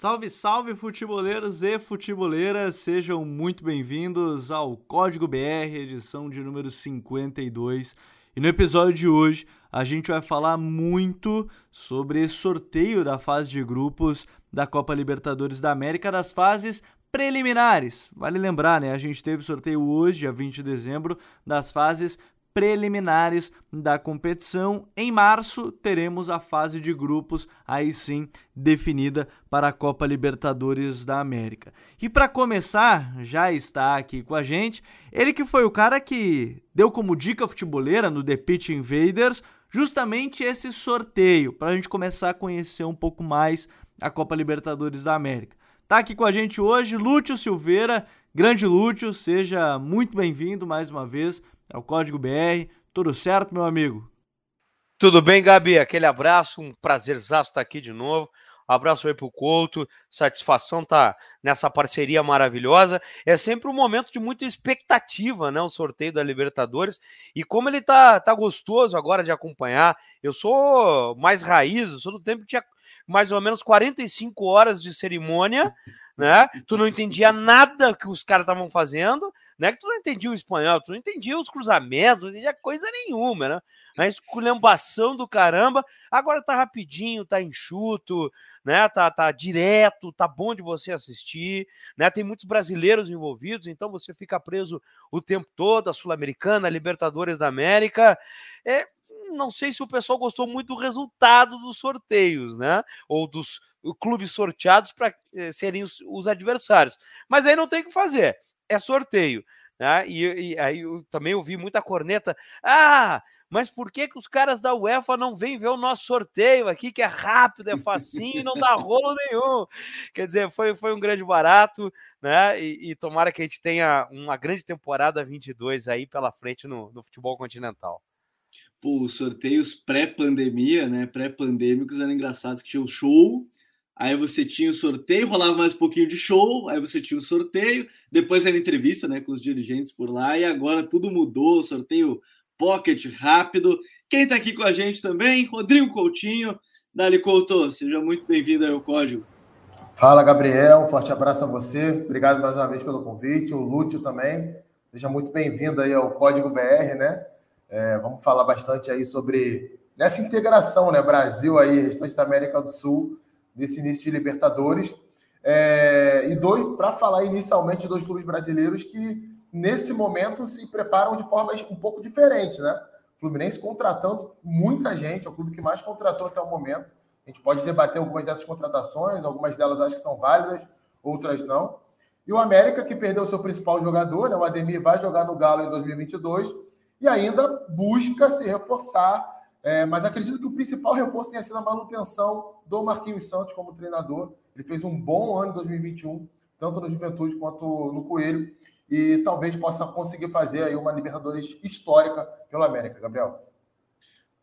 Salve, salve, futeboleiros e futeboleiras, sejam muito bem-vindos ao Código BR, edição de número 52. E no episódio de hoje a gente vai falar muito sobre sorteio da fase de grupos da Copa Libertadores da América, das fases preliminares. Vale lembrar, né? A gente teve sorteio hoje, dia 20 de dezembro, das fases preliminares da competição. Em março, teremos a fase de grupos, aí sim definida para a Copa Libertadores da América. E para começar, já está aqui com a gente, ele que foi o cara que deu como dica futeboleira no The Pitch Invaders justamente esse sorteio, para a gente começar a conhecer um pouco mais a Copa Libertadores da América. Tá aqui com a gente hoje Lúcio Silveira, grande Lúcio, seja muito bem-vindo mais uma vez é o Código BR. Tudo certo, meu amigo? Tudo bem, Gabi? Aquele abraço, um prazerzaço estar aqui de novo. Abraço aí pro Couto, satisfação tá nessa parceria maravilhosa. É sempre um momento de muita expectativa, né? O sorteio da Libertadores. E como ele tá, tá gostoso agora de acompanhar. Eu sou mais raiz, eu sou do tempo que tinha mais ou menos 45 horas de cerimônia, né? Tu não entendia nada que os caras estavam fazendo, né? Que tu não entendia o espanhol, tu não entendia os cruzamentos, não entendia coisa nenhuma, né? A esculhambação do caramba. Agora tá rapidinho, tá enxuto, né? Tá, tá direto, tá bom de você assistir, né? Tem muitos brasileiros envolvidos, então você fica preso o tempo todo, a Sul-Americana, Libertadores da América. É, não sei se o pessoal gostou muito do resultado dos sorteios, né? Ou dos clubes sorteados para eh, serem os, os, adversários. Mas aí não tem o que fazer, é sorteio. Né? E, e aí eu também ouvi muita corneta. Ah, mas por que, que os caras da UEFA não vêm ver o nosso sorteio aqui, que é rápido, é facinho e não dá rolo nenhum? Quer dizer, foi, foi um grande barato, né? E, e, tomara que a gente tenha uma grande temporada 22 aí pela frente no, no futebol continental. Pô, os sorteios pré-pandemia, né? Pré-pandêmicos eram engraçados, que tinha o show, aí você tinha o sorteio, rolava mais um pouquinho de show, aí você tinha o sorteio, depois era entrevista, né, com os dirigentes por lá, e agora tudo mudou, sorteio pocket rápido. Quem está aqui com a gente também? Rodrigo Coutinho. Dali Couto, seja muito bem-vindo ao Código. Fala, Gabriel. Um forte abraço a você. Obrigado mais uma vez pelo convite. O Lúcio também. Seja muito bem-vindo aí ao Código BR, né? É, vamos falar bastante aí sobre nessa integração, né? Brasil aí, restante da América do Sul, nesse início de Libertadores. É, e dois, para falar inicialmente de dois clubes brasileiros que nesse momento se preparam de formas um pouco diferentes, né? Fluminense contratando muita gente, é o clube que mais contratou até o momento. A gente pode debater algumas dessas contratações, algumas delas acho que são válidas, outras não. E o América, que perdeu o seu principal jogador, né? o Ademir vai jogar no Galo em 2022 e ainda busca se reforçar. É, mas acredito que o principal reforço tenha sido a manutenção do Marquinhos Santos como treinador. Ele fez um bom ano em 2021, tanto no Juventude quanto no Coelho e talvez possa conseguir fazer aí uma Libertadores histórica pelo América, Gabriel.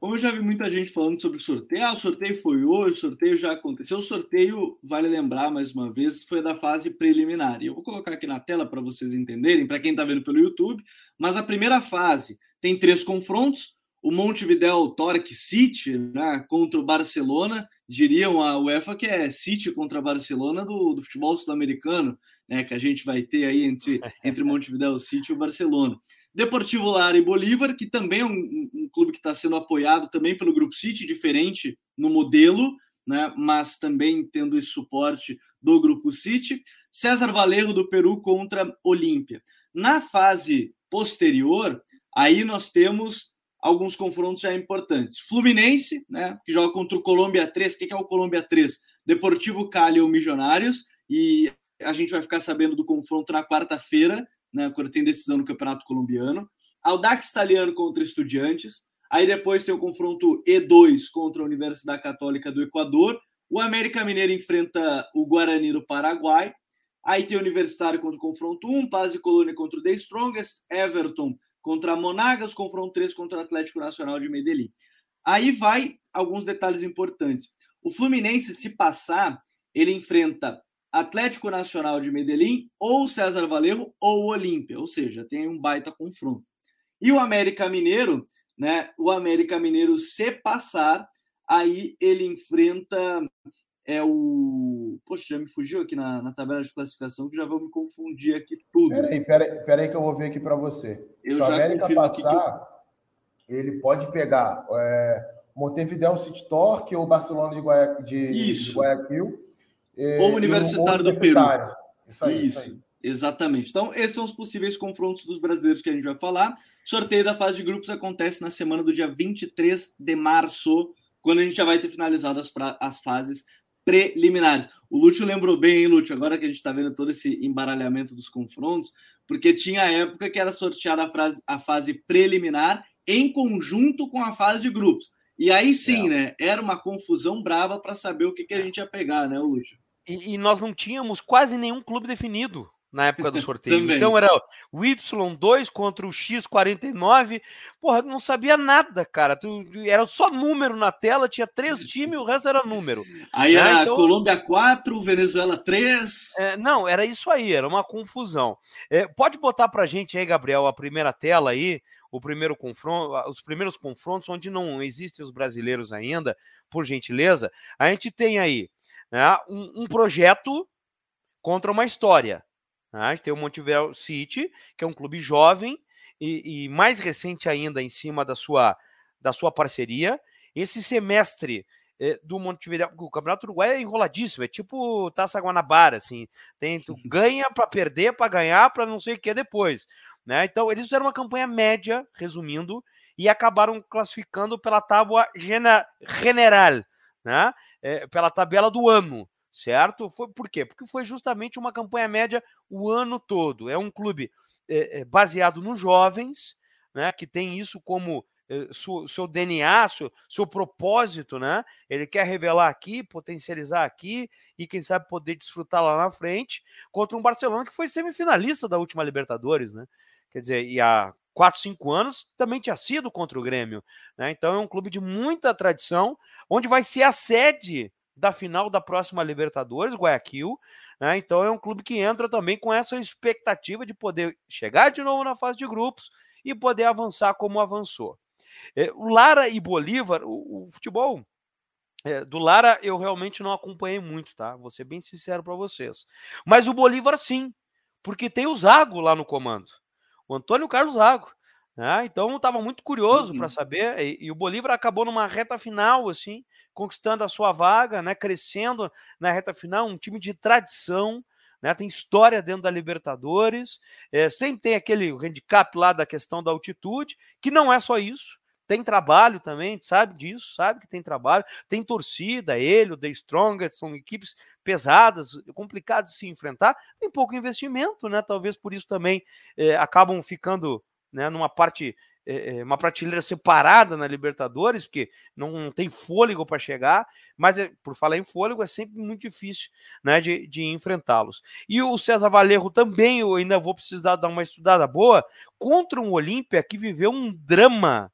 Como eu já vi muita gente falando sobre o sorteio, ah, o sorteio foi hoje, o sorteio já aconteceu. O sorteio, vale lembrar mais uma vez, foi da fase preliminar. E eu vou colocar aqui na tela para vocês entenderem, para quem está vendo pelo YouTube. Mas a primeira fase tem três confrontos: o Montevideo Torque City né, contra o Barcelona diriam a UEFA que é City contra Barcelona do, do futebol sul-americano, né, que a gente vai ter aí entre, entre Montevideo City e o Barcelona. Deportivo Lara e Bolívar, que também é um, um clube que está sendo apoiado também pelo Grupo City, diferente no modelo, né, mas também tendo esse suporte do Grupo City. César Valerro do Peru contra Olímpia. Na fase posterior, aí nós temos alguns confrontos já importantes. Fluminense, né, que joga contra o Colômbia 3. O que é o Colômbia 3? Deportivo Cali ou Milionários. E a gente vai ficar sabendo do confronto na quarta-feira, né, quando tem decisão no Campeonato Colombiano. Audax Italiano contra Estudiantes. Aí depois tem o confronto E2 contra a Universidade Católica do Equador. O América Mineiro enfrenta o Guarani do Paraguai. Aí tem o Universitário contra o confronto 1, Paz e Colônia contra o The Strongest, Everton contra Monagas, confronto 3 contra o Atlético Nacional de Medellín. Aí vai alguns detalhes importantes. O Fluminense, se passar, ele enfrenta Atlético Nacional de Medellín ou César Valerro ou Olímpia, ou seja, tem um baita confronto. E o América Mineiro, né? O América Mineiro, se passar, aí ele enfrenta é o. Poxa, já me fugiu aqui na, na tabela de classificação, que já vou me confundir aqui tudo. Peraí, peraí, peraí que eu vou ver aqui para você. Eu Se o América passar, eu... ele pode pegar é, Montevideo City Torque ou Barcelona de, Guaya... de, de Guayaquil. Ou Universitário do Peru. Isso aí. Isso. isso aí. Exatamente. Então, esses são os possíveis confrontos dos brasileiros que a gente vai falar. Sorteio da fase de grupos acontece na semana do dia 23 de março, quando a gente já vai ter finalizado as, as fases preliminares. O Lúcio lembrou bem, hein, Lúcio? Agora que a gente está vendo todo esse embaralhamento dos confrontos, porque tinha a época que era sorteada a, frase, a fase preliminar em conjunto com a fase de grupos. E aí sim, é. né? Era uma confusão brava para saber o que, que a gente ia pegar, né, Lúcio? E, e, nós não tínhamos quase nenhum clube definido na época do sorteio. então era o Y2 contra o X49. Porra, não sabia nada, cara. Era só número na tela, tinha três times e o resto era número. Aí né? era então, Colômbia 4, Venezuela 3. É, não, era isso aí, era uma confusão. É, pode botar pra gente aí, Gabriel, a primeira tela aí, o primeiro confronto, os primeiros confrontos onde não existem os brasileiros ainda, por gentileza. A gente tem aí né, um, um projeto contra uma história. Né? Tem o Montevideo City, que é um clube jovem e, e, mais recente ainda em cima da sua, da sua parceria. Esse semestre eh, do Montevideo, o Campeonato Uruguai é enroladíssimo, é tipo Taça Guanabara, assim, tem, tu ganha para perder, para ganhar, para não sei o que depois. Né? Então, eles fizeram uma campanha média, resumindo, e acabaram classificando pela tábua general, né? É, pela tabela do ano, certo? Foi, por quê? Porque foi justamente uma campanha média o ano todo. É um clube é, é, baseado nos jovens, né? Que tem isso como seu, seu, DNA, seu, seu, propósito, né? Ele quer revelar aqui, potencializar aqui e quem sabe poder desfrutar lá na frente contra um Barcelona que foi semifinalista da última Libertadores, né? Quer dizer, e a 4, 5 anos, também tinha sido contra o Grêmio. Né? Então é um clube de muita tradição, onde vai ser a sede da final da próxima Libertadores, Guayaquil. Né? Então é um clube que entra também com essa expectativa de poder chegar de novo na fase de grupos e poder avançar como avançou. É, o Lara e Bolívar, o, o futebol é, do Lara eu realmente não acompanhei muito, tá? Vou ser bem sincero para vocês. Mas o Bolívar sim, porque tem o Zago lá no comando. O Antônio Carlos Zago. Né? Então estava muito curioso uhum. para saber, e, e, o Bolívar acabou numa reta final, assim, conquistando a sua vaga, né? crescendo na reta final, um time de tradição, né? tem história dentro da Libertadores, é, sempre tem aquele handicap lá da questão da altitude, que não é só isso, tem trabalho também, sabe disso, sabe que tem trabalho, tem torcida, ele, o The Strongest, são equipes pesadas, complicadas de se enfrentar, tem pouco investimento, né? Talvez por isso também é, acabam ficando né, numa parte, é, uma prateleira separada na Libertadores, porque não, não tem fôlego para chegar, mas é, por falar em fôlego, é sempre muito difícil né, de, de enfrentá-los. E o César Valerro também, eu ainda vou precisar dar uma estudada boa, contra um Olímpia que viveu um drama,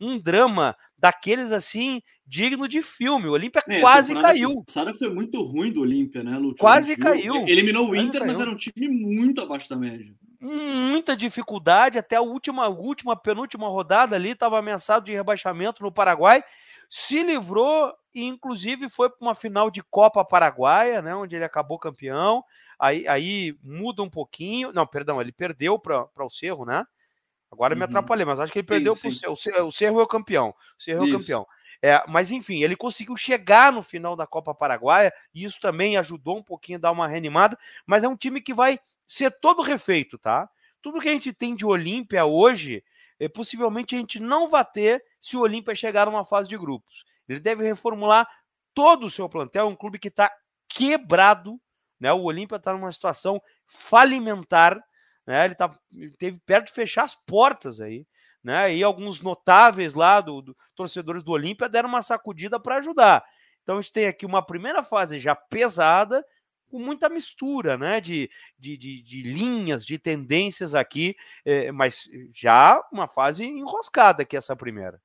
um drama daqueles assim, digno de filme. O Olímpia é, quase caiu. A foi muito ruim do Olímpia, né, Lúcio? Quase caiu. Eliminou o Inter, mas era um time muito abaixo da média muita dificuldade até a última, última, penúltima rodada ali, estava ameaçado de rebaixamento no Paraguai, se livrou e inclusive foi para uma final de Copa Paraguaia, né, onde ele acabou campeão. Aí, aí muda um pouquinho, não, perdão, ele perdeu para o Cerro, né? Agora uhum. me atrapalhei, mas acho que ele perdeu para o Cerro. O Cerro é o campeão. O Cerro é o campeão. É, mas enfim, ele conseguiu chegar no final da Copa Paraguaia e isso também ajudou um pouquinho a dar uma reanimada. Mas é um time que vai ser todo refeito, tá? Tudo que a gente tem de Olímpia hoje, é, possivelmente a gente não vai ter se o Olímpia chegar numa fase de grupos. Ele deve reformular todo o seu plantel, um clube que está quebrado, né? O Olímpia está numa situação falimentar, né? Ele tá, teve perto de fechar as portas aí né? E alguns notáveis lá do, do torcedores do Olímpia deram uma sacudida para ajudar. Então a gente tem aqui uma primeira fase já pesada, com muita mistura, né? De, de, de, de linhas, de tendências aqui, é, mas já uma fase enroscada aqui essa primeira.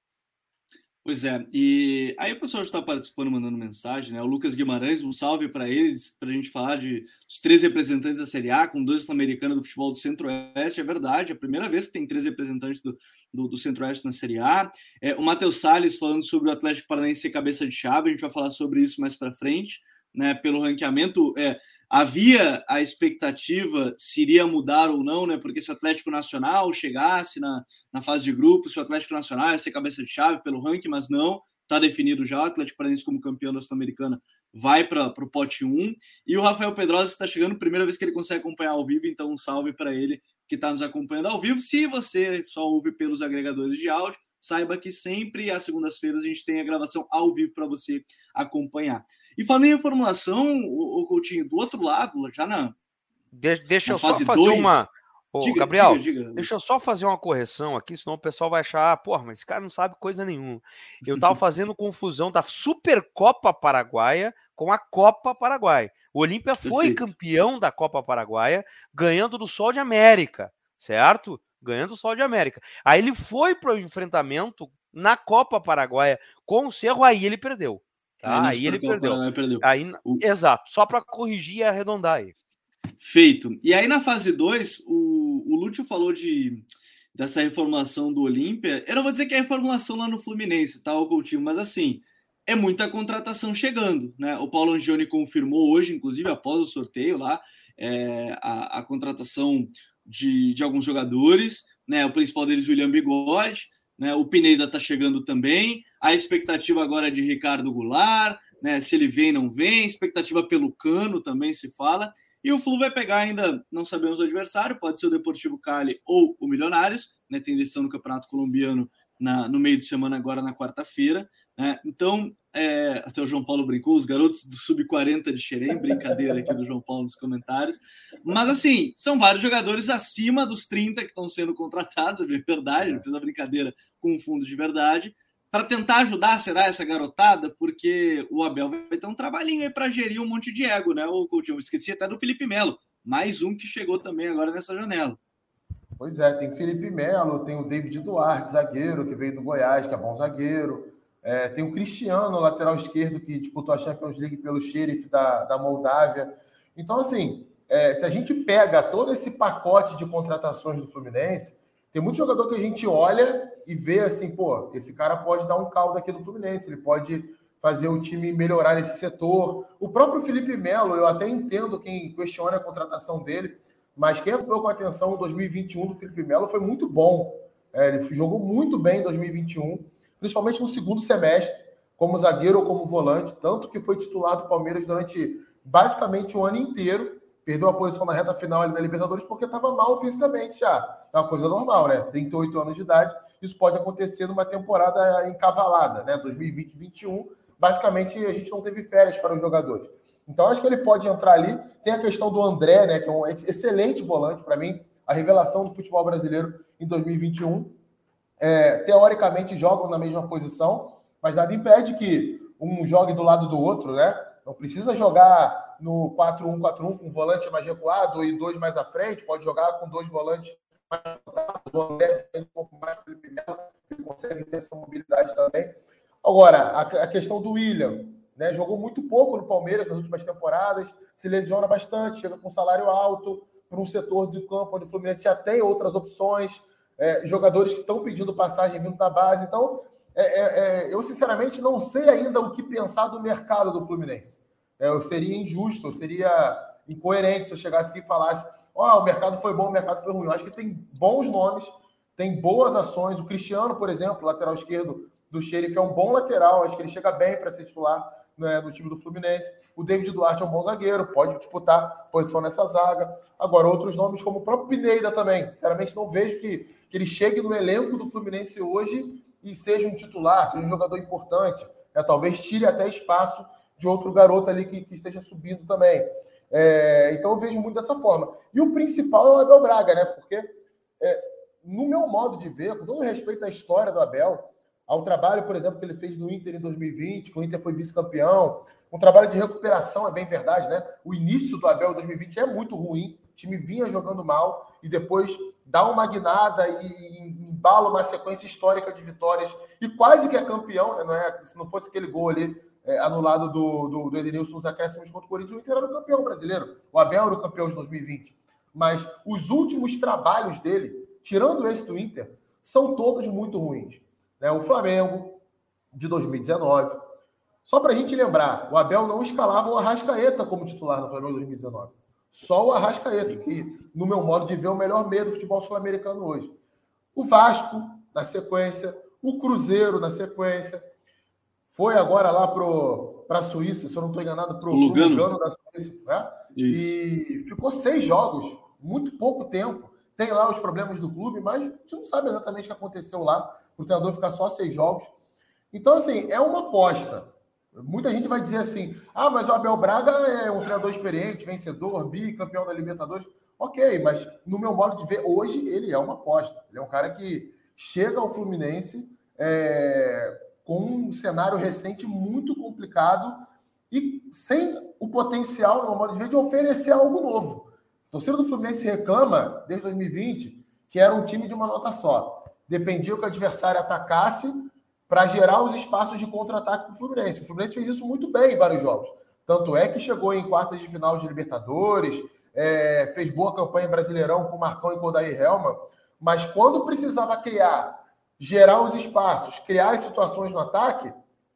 Pois é, e aí o pessoal já está participando, mandando mensagem, né? O Lucas Guimarães, um salve para eles, para a gente falar de os três representantes da Série A, com dois americanos do futebol do Centro-Oeste, é verdade, é a primeira vez que tem três representantes do, do, do Centro-Oeste na Série A. É, o Matheus Salles falando sobre o Atlético Paranaense ser cabeça de chave, a gente vai falar sobre isso mais para frente. Né, pelo ranqueamento. É, havia a expectativa se iria mudar ou não, né? Porque se o Atlético Nacional chegasse na, na fase de grupo, se o Atlético Nacional ia ser cabeça de chave pelo ranking, mas não, está definido já. O Atlético Paranaense, como campeão da Sul-Americana, vai para o pote 1. E o Rafael Pedrosa está chegando, primeira vez que ele consegue acompanhar ao vivo, então um salve para ele que está nos acompanhando ao vivo. Se você só ouve pelos agregadores de áudio, saiba que sempre às segundas-feiras a gente tem a gravação ao vivo para você acompanhar. E falando em reformulação, o, o Coutinho, do outro lado, já na. De, deixa na eu só fazer dois, uma. Ô, diga, Gabriel, diga, diga. deixa eu só fazer uma correção aqui, senão o pessoal vai achar, ah, porra, mas esse cara não sabe coisa nenhuma. Eu tava fazendo confusão da Supercopa Paraguaia com a Copa Paraguai. O Olímpia foi Perfeito. campeão da Copa Paraguaia, ganhando do Sol de América, certo? Ganhando o Sol de América. Aí ele foi para o enfrentamento na Copa Paraguaia com o Cerro, aí ele perdeu. Tá? Aí, aí ele perdeu. perdeu. Aí, o... Exato, só para corrigir e arredondar aí. Feito. E aí na fase 2, o, o Lúcio falou de dessa reformulação do Olímpia. Eu não vou dizer que é reformulação lá no Fluminense, tá, o Coutinho, mas assim, é muita contratação chegando, né? O Paulo Angione confirmou hoje, inclusive após o sorteio lá, é, a, a, contratação de, de alguns jogadores, né? O principal deles, William Bigode, né? O Pineda tá chegando também. A expectativa agora é de Ricardo Goulart, né? Se ele vem, não vem. Expectativa pelo Cano também se fala. E o Flu vai pegar ainda, não sabemos o adversário, pode ser o Deportivo Cali ou o Milionários, né? Tem decisão no Campeonato Colombiano na, no meio de semana, agora na quarta-feira. Né? Então, é, até o João Paulo brincou, os garotos do Sub-40 de Xerém, brincadeira aqui do João Paulo nos comentários. Mas, assim, são vários jogadores acima dos 30 que estão sendo contratados, é verdade, ele fez a brincadeira com um fundo de verdade para tentar ajudar, será, essa garotada? Porque o Abel vai ter um trabalhinho aí para gerir um monte de ego, né? O Coutinho, esqueci até do Felipe Melo, mais um que chegou também agora nessa janela. Pois é, tem Felipe Melo, tem o David Duarte, zagueiro, que veio do Goiás, que é bom zagueiro. É, tem o Cristiano, lateral esquerdo, que disputou a Champions League pelo Sheriff da, da Moldávia. Então, assim, é, se a gente pega todo esse pacote de contratações do Fluminense, tem muito jogador que a gente olha e vê assim, pô, esse cara pode dar um caldo aqui no Fluminense, ele pode fazer o time melhorar nesse setor. O próprio Felipe Melo, eu até entendo quem questiona a contratação dele, mas quem acompanhou com atenção o 2021 do Felipe Melo foi muito bom. É, ele jogou muito bem em 2021, principalmente no segundo semestre, como zagueiro ou como volante, tanto que foi titular do Palmeiras durante basicamente o ano inteiro perdeu a posição na reta final ali da Libertadores porque estava mal fisicamente já. É uma coisa normal, né? 38 anos de idade, isso pode acontecer numa temporada encavalada, né? 2020-21, basicamente a gente não teve férias para os jogadores. Então acho que ele pode entrar ali. Tem a questão do André, né? Que é um excelente volante para mim, a revelação do futebol brasileiro em 2021. É, teoricamente jogam na mesma posição, mas nada impede que um jogue do lado do outro, né? Não precisa jogar no 4-1-4-1 com volante mais recuado e dois mais à frente, pode jogar com dois volantes o André um pouco mais ele consegue ter essa mobilidade também. Agora, a, a, questão do William, né? Jogou muito pouco no Palmeiras nas últimas temporadas, se lesiona bastante, chega com salário alto para um setor de campo onde o Fluminense já tem outras opções, é, jogadores que estão pedindo passagem vindo da base. Então, é, é, é eu sinceramente não sei ainda o que pensar do mercado do Fluminense. É, eu seria injusto, eu seria incoerente se eu chegasse aqui e falasse: ó, oh, o mercado foi bom, o mercado foi ruim. Eu acho que tem bons nomes, tem boas ações. O Cristiano, por exemplo, lateral esquerdo do Sheriff, é um bom lateral, acho que ele chega bem para ser titular né, do time do Fluminense. O David Duarte é um bom zagueiro, pode disputar posição nessa zaga. Agora, outros nomes, como o próprio Pineira também. Sinceramente, não vejo que, que ele chegue no elenco do Fluminense hoje e seja um titular, seja um jogador importante. É, talvez tire até espaço de outro garoto ali que, que esteja subindo também. É, então eu vejo muito dessa forma. E o principal é o Abel Braga, né? Porque, é, no meu modo de ver, com todo respeito à história do Abel, ao trabalho, por exemplo, que ele fez no Inter em 2020, que o Inter foi vice-campeão, um trabalho de recuperação, é bem verdade, né? O início do Abel em 2020 é muito ruim, o time vinha jogando mal e depois dá uma guinada e embala uma sequência histórica de vitórias e quase que é campeão, né? Não é, se não fosse aquele gol ali é, anulado do, do, do Edenilson nos acréscimos contra o Corinthians, o Inter era o campeão brasileiro. O Abel era o campeão de 2020. Mas os últimos trabalhos dele, tirando esse do Inter, são todos muito ruins. Né? O Flamengo, de 2019, Só para a gente lembrar, o Abel não escalava o Arrascaeta como titular no Flamengo 2019. Só o Arrascaeta, que, no meu modo de ver, é o melhor meio do futebol sul-americano hoje. O Vasco, na sequência, o Cruzeiro, na sequência. Foi agora lá para a Suíça, se eu não estou enganado, para o Lugano. Lugano da Suíça. Né? E ficou seis jogos, muito pouco tempo. Tem lá os problemas do clube, mas a gente não sabe exatamente o que aconteceu lá, o treinador ficar só seis jogos. Então, assim, é uma aposta. Muita gente vai dizer assim: ah, mas o Abel Braga é um treinador experiente, vencedor, bicampeão da Libertadores. Ok, mas no meu modo de ver, hoje ele é uma aposta. Ele é um cara que chega ao Fluminense é, com um cenário recente muito complicado e sem o potencial, no modo de ver, de oferecer algo novo. A torcida do Fluminense reclama, desde 2020, que era um time de uma nota só. Dependia que o adversário atacasse para gerar os espaços de contra-ataque para o Fluminense. O Fluminense fez isso muito bem em vários jogos. Tanto é que chegou em quartas de final de Libertadores, é, fez boa campanha em Brasileirão com Marcão e Kodair Helma, mas quando precisava criar, gerar os espaços, criar as situações no ataque,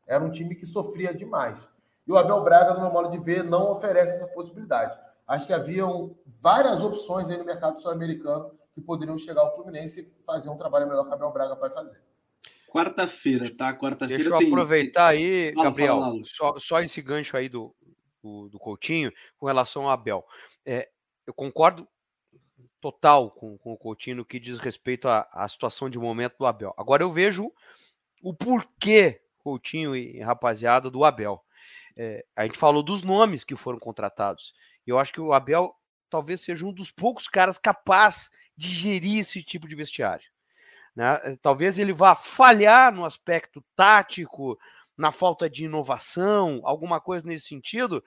era um time que sofria demais. E o Abel Braga, no meu modo de ver, não oferece essa possibilidade. Acho que haviam várias opções aí no mercado sul-americano que poderiam chegar ao Fluminense e fazer um trabalho melhor que o Abel Braga vai fazer. Quarta-feira, tá? Quarta-feira. Deixa eu tem... aproveitar aí, fala, Gabriel, fala, só, só esse gancho aí do, do, do Coutinho com relação ao Abel. É, eu concordo total com, com o Coutinho no que diz respeito à, à situação de momento do Abel. Agora eu vejo o porquê, Coutinho e rapaziada, do Abel. É, a gente falou dos nomes que foram contratados. Eu acho que o Abel talvez seja um dos poucos caras capazes de gerir esse tipo de vestiário. Né? Eh, talvez ele vá falhar no aspecto tático, na falta de inovação, alguma coisa nesse sentido,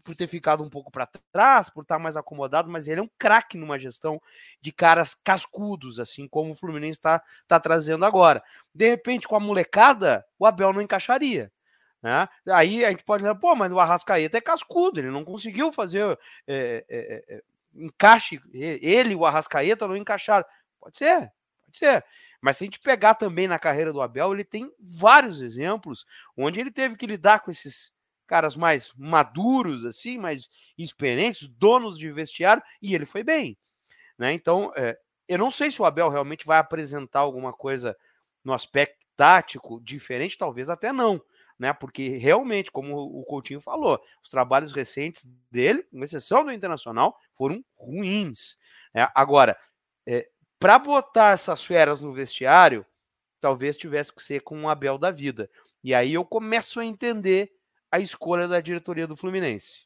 por ter ficado um pouco para trás, por estar mais acomodado, mas ele é um craque numa gestão de caras cascudos, assim como o Fluminense está tá trazendo agora. De repente, com a molecada, o Abel não encaixaria. Né? Aí a gente pode dizer, pô, mas o Arrascaeta é cascudo, ele não conseguiu fazer é, é, é, encaixe, ele e o Arrascaeta não encaixaram. Pode ser, pode ser. Mas se a gente pegar também na carreira do Abel, ele tem vários exemplos onde ele teve que lidar com esses caras mais maduros, assim, mais experientes, donos de vestiário, e ele foi bem. Né? Então, é, eu não sei se o Abel realmente vai apresentar alguma coisa no aspecto tático diferente, talvez até não. Né? Porque realmente, como o Coutinho falou, os trabalhos recentes dele, com exceção do Internacional, foram ruins. Né? Agora, é, para botar essas feras no vestiário, talvez tivesse que ser com um Abel da vida. E aí eu começo a entender a escolha da diretoria do Fluminense.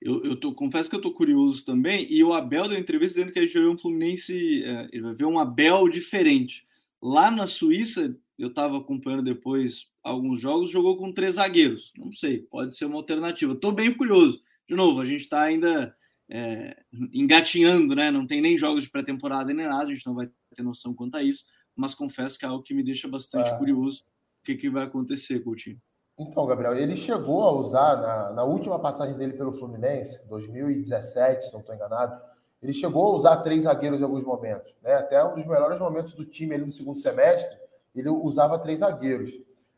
Eu, eu tô, confesso que eu tô curioso também, e o Abel deu entrevista dizendo que a gente vai ver um Fluminense, é, ele vai ver um Abel diferente. Lá na Suíça, eu estava acompanhando depois alguns jogos, jogou com três zagueiros. Não sei, pode ser uma alternativa. Estou bem curioso. De novo, a gente está ainda é, engatinhando, né? Não tem nem jogos de pré-temporada nem nada, a gente não vai ter noção quanto a isso, mas confesso que é algo que me deixa bastante é. curioso o que, que vai acontecer, Coutinho. Então, Gabriel, ele chegou a usar, na, na última passagem dele pelo Fluminense, 2017, se não estou enganado, ele chegou a usar três zagueiros em alguns momentos. Né? Até um dos melhores momentos do time ali no segundo semestre, ele usava três zagueiros.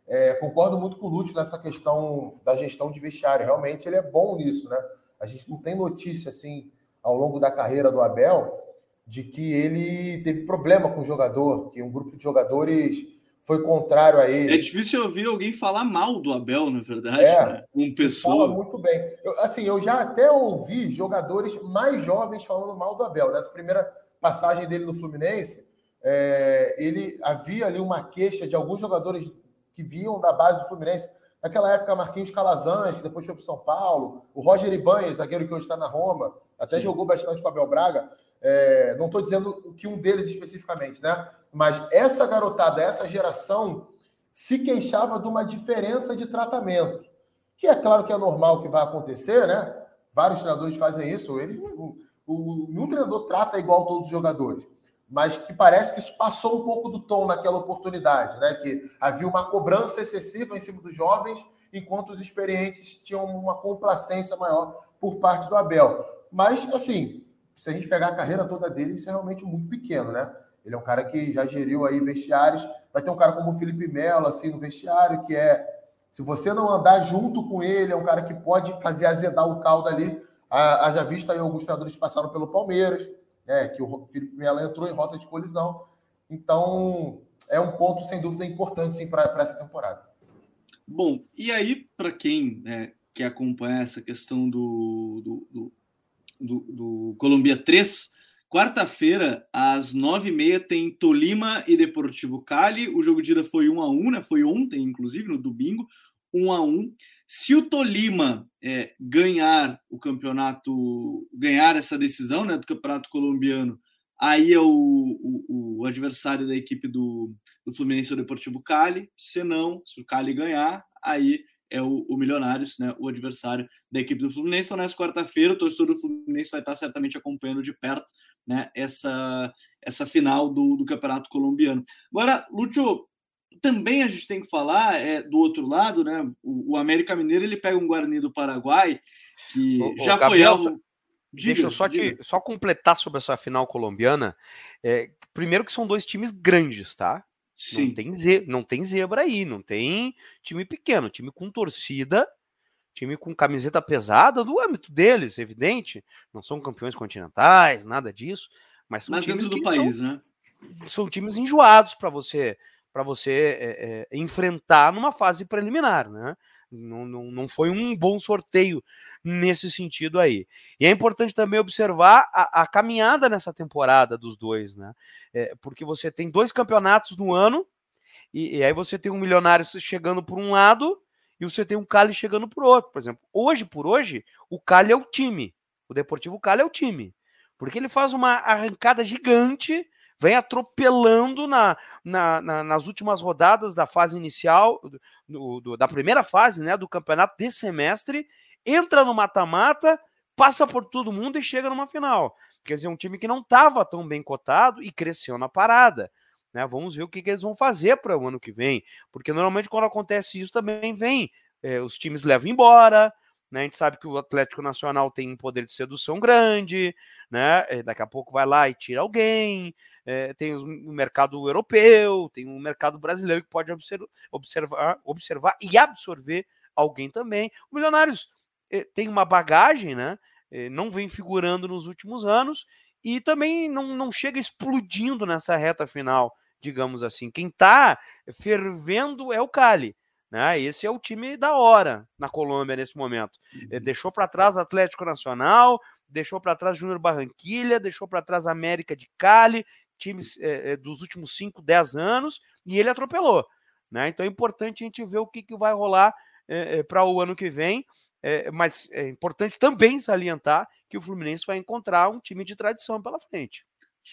É, concordo muito com o Lúcio nessa questão da gestão de vestiário. Realmente ele é bom nisso, né? A gente não tem notícia assim ao longo da carreira do Abel de que ele teve problema com o jogador, que um grupo de jogadores foi contrário a ele. É difícil ouvir alguém falar mal do Abel, na verdade, é, né? Um pessoa. Fala muito bem. Eu, assim, eu já até ouvi jogadores mais jovens falando mal do Abel. Nessa primeira passagem dele no Fluminense, é, ele havia ali uma queixa de alguns jogadores que vinham da base do Fluminense Naquela época, Marquinhos Calazans, que depois foi para São Paulo, o Roger Ibanez, zagueiro que hoje está na Roma, até Sim. jogou bastante com o Abel Braga. É, não estou dizendo que um deles especificamente, né? Mas essa garotada, essa geração, se queixava de uma diferença de tratamento. Que é claro que é normal que vai acontecer, né? Vários treinadores fazem isso. Ele, o, o, nenhum treinador trata igual todos os jogadores mas que parece que isso passou um pouco do tom naquela oportunidade, né? Que havia uma cobrança excessiva em cima dos jovens, enquanto os experientes tinham uma complacência maior por parte do Abel. Mas, assim, se a gente pegar a carreira toda dele, isso é realmente muito pequeno, né? Ele é um cara que já geriu aí vestiários. Vai ter um cara como o Felipe Melo, assim, no vestiário, que é Se você não andar junto com ele, é um cara que pode fazer azedar o caldo ali. Haja vista aí alguns treinadores que passaram pelo Palmeiras, né, que o Felipe Melo entrou em rota de colisão. Então, é um ponto, sem dúvida, importante sim, para essa temporada. Bom, e aí, para quem é, quer acompanhar essa questão do, do, do, do, do Colômbia 3, quarta-feira, às nove e meia, tem Tolima e Deportivo Cali. O jogo de ida foi 1 a 1 né? Foi ontem, inclusive, no domingo, 1 a 1 Se o Tolima é, ganhar o campeonato, ganhar essa decisão né, do campeonato colombiano, aí é o, o, o adversário da equipe do, do Fluminense o Deportivo Cali. Se não, se o Cali ganhar, aí é o, o Milionários, né, o adversário da equipe do Fluminense. Então, nessa quarta-feira, o torcedor do Fluminense vai estar certamente acompanhando de perto né, essa, essa final do, do Campeonato Colombiano. Agora, Lúcio, também a gente tem que falar é, do outro lado, né? O, o, América Mineiro ele pega um Guarani do Paraguai que ô, já ô, Gabriel, foi algo. Diga, Deixa eu só, te, só completar sobre essa final colombiana. É, primeiro que são dois times grandes, tá? Sim. Não tem, ze não tem zebra aí, não tem time pequeno, time com torcida, time com camiseta pesada do âmbito deles, evidente. Não são campeões continentais, nada disso, mas são mas times do país, são, né? São times enjoados para você para você é, é, enfrentar numa fase preliminar, né? Não, não, não foi um bom sorteio nesse sentido aí. E é importante também observar a, a caminhada nessa temporada dos dois, né? É, porque você tem dois campeonatos no ano, e, e, aí você tem um milionário chegando por um lado e você tem um Cali chegando por outro. Por exemplo, hoje por hoje, o Cali é o time. O Deportivo Cali é o time. Porque ele faz uma arrancada gigante vem atropelando na, na, na, nas últimas rodadas da fase inicial, do, do, da primeira fase né, do campeonato desse semestre, entra no mata-mata, passa por todo mundo e chega numa final. Quer dizer, um time que não estava tão bem cotado e cresceu na parada. Né? Vamos ver o que, que eles vão fazer para o ano que vem, porque normalmente quando acontece isso também vem, é, os times levam embora, né? A gente sabe que o Atlético Nacional tem um poder de sedução grande, né? Eh, daqui a pouco vai lá e tira alguém. É, tem o mercado europeu, tem o mercado brasileiro que pode observar, observar, observar e absorver alguém também. O Milionários é, tem uma bagagem, né? É, não vem figurando nos últimos anos e também não, não chega explodindo nessa reta final, digamos assim. Quem está fervendo é o Cali. Né? Esse é o time da hora na Colômbia nesse momento. Uhum. Deixou para trás Atlético Nacional, deixou para trás Júnior Barranquilha, deixou para trás América de Cali, times é, dos últimos 5, 10 anos, e ele atropelou. Né? Então é importante a gente ver o que, que vai rolar é, para o ano que vem, mas é importante também salientar que o Fluminense vai encontrar um time de tradição pela frente.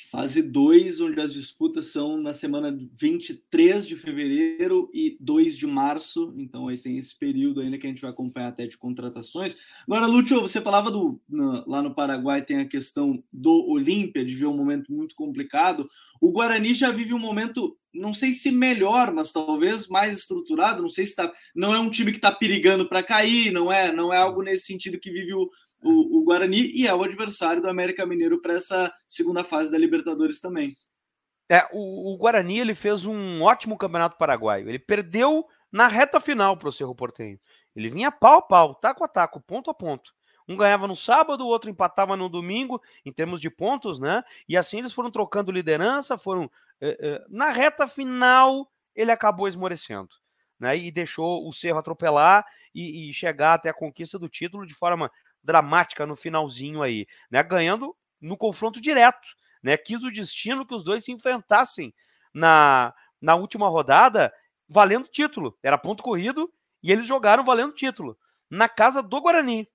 Fase 2, onde as disputas são na semana 23 de fevereiro e 2 de março. Então aí tem esse período ainda que a gente vai acompanhar até de contratações. Agora, Lúcio, você falava do lá no Paraguai tem a questão do Olímpia, de ver um momento muito complicado. O Guarani já vive um momento, não sei se melhor, mas talvez mais estruturado. Não sei se está. Não é um time que está perigando para cair, não é, não é algo nesse sentido que vive o, o, o Guarani e é o adversário do América Mineiro para essa segunda fase da Libertadores também. É, o, o, Guarani ele fez um ótimo campeonato paraguaio. Ele perdeu na reta final para o Cerro Portenho. Ele vinha pau a pau, taco a taco, ponto a ponto. Um ganhava no sábado, o outro empatava no domingo, em termos de pontos, né? E assim eles foram trocando liderança, foram. Eh, eh, na reta final, ele acabou esmorecendo. Né, e deixou o Cerro atropelar e, e chegar até a conquista do título de forma dramática no finalzinho aí, né? Ganhando no confronto direto, né? Quis o destino que os dois se enfrentassem na, na última rodada, valendo título. Era ponto corrido e eles jogaram valendo título na casa do Guarani.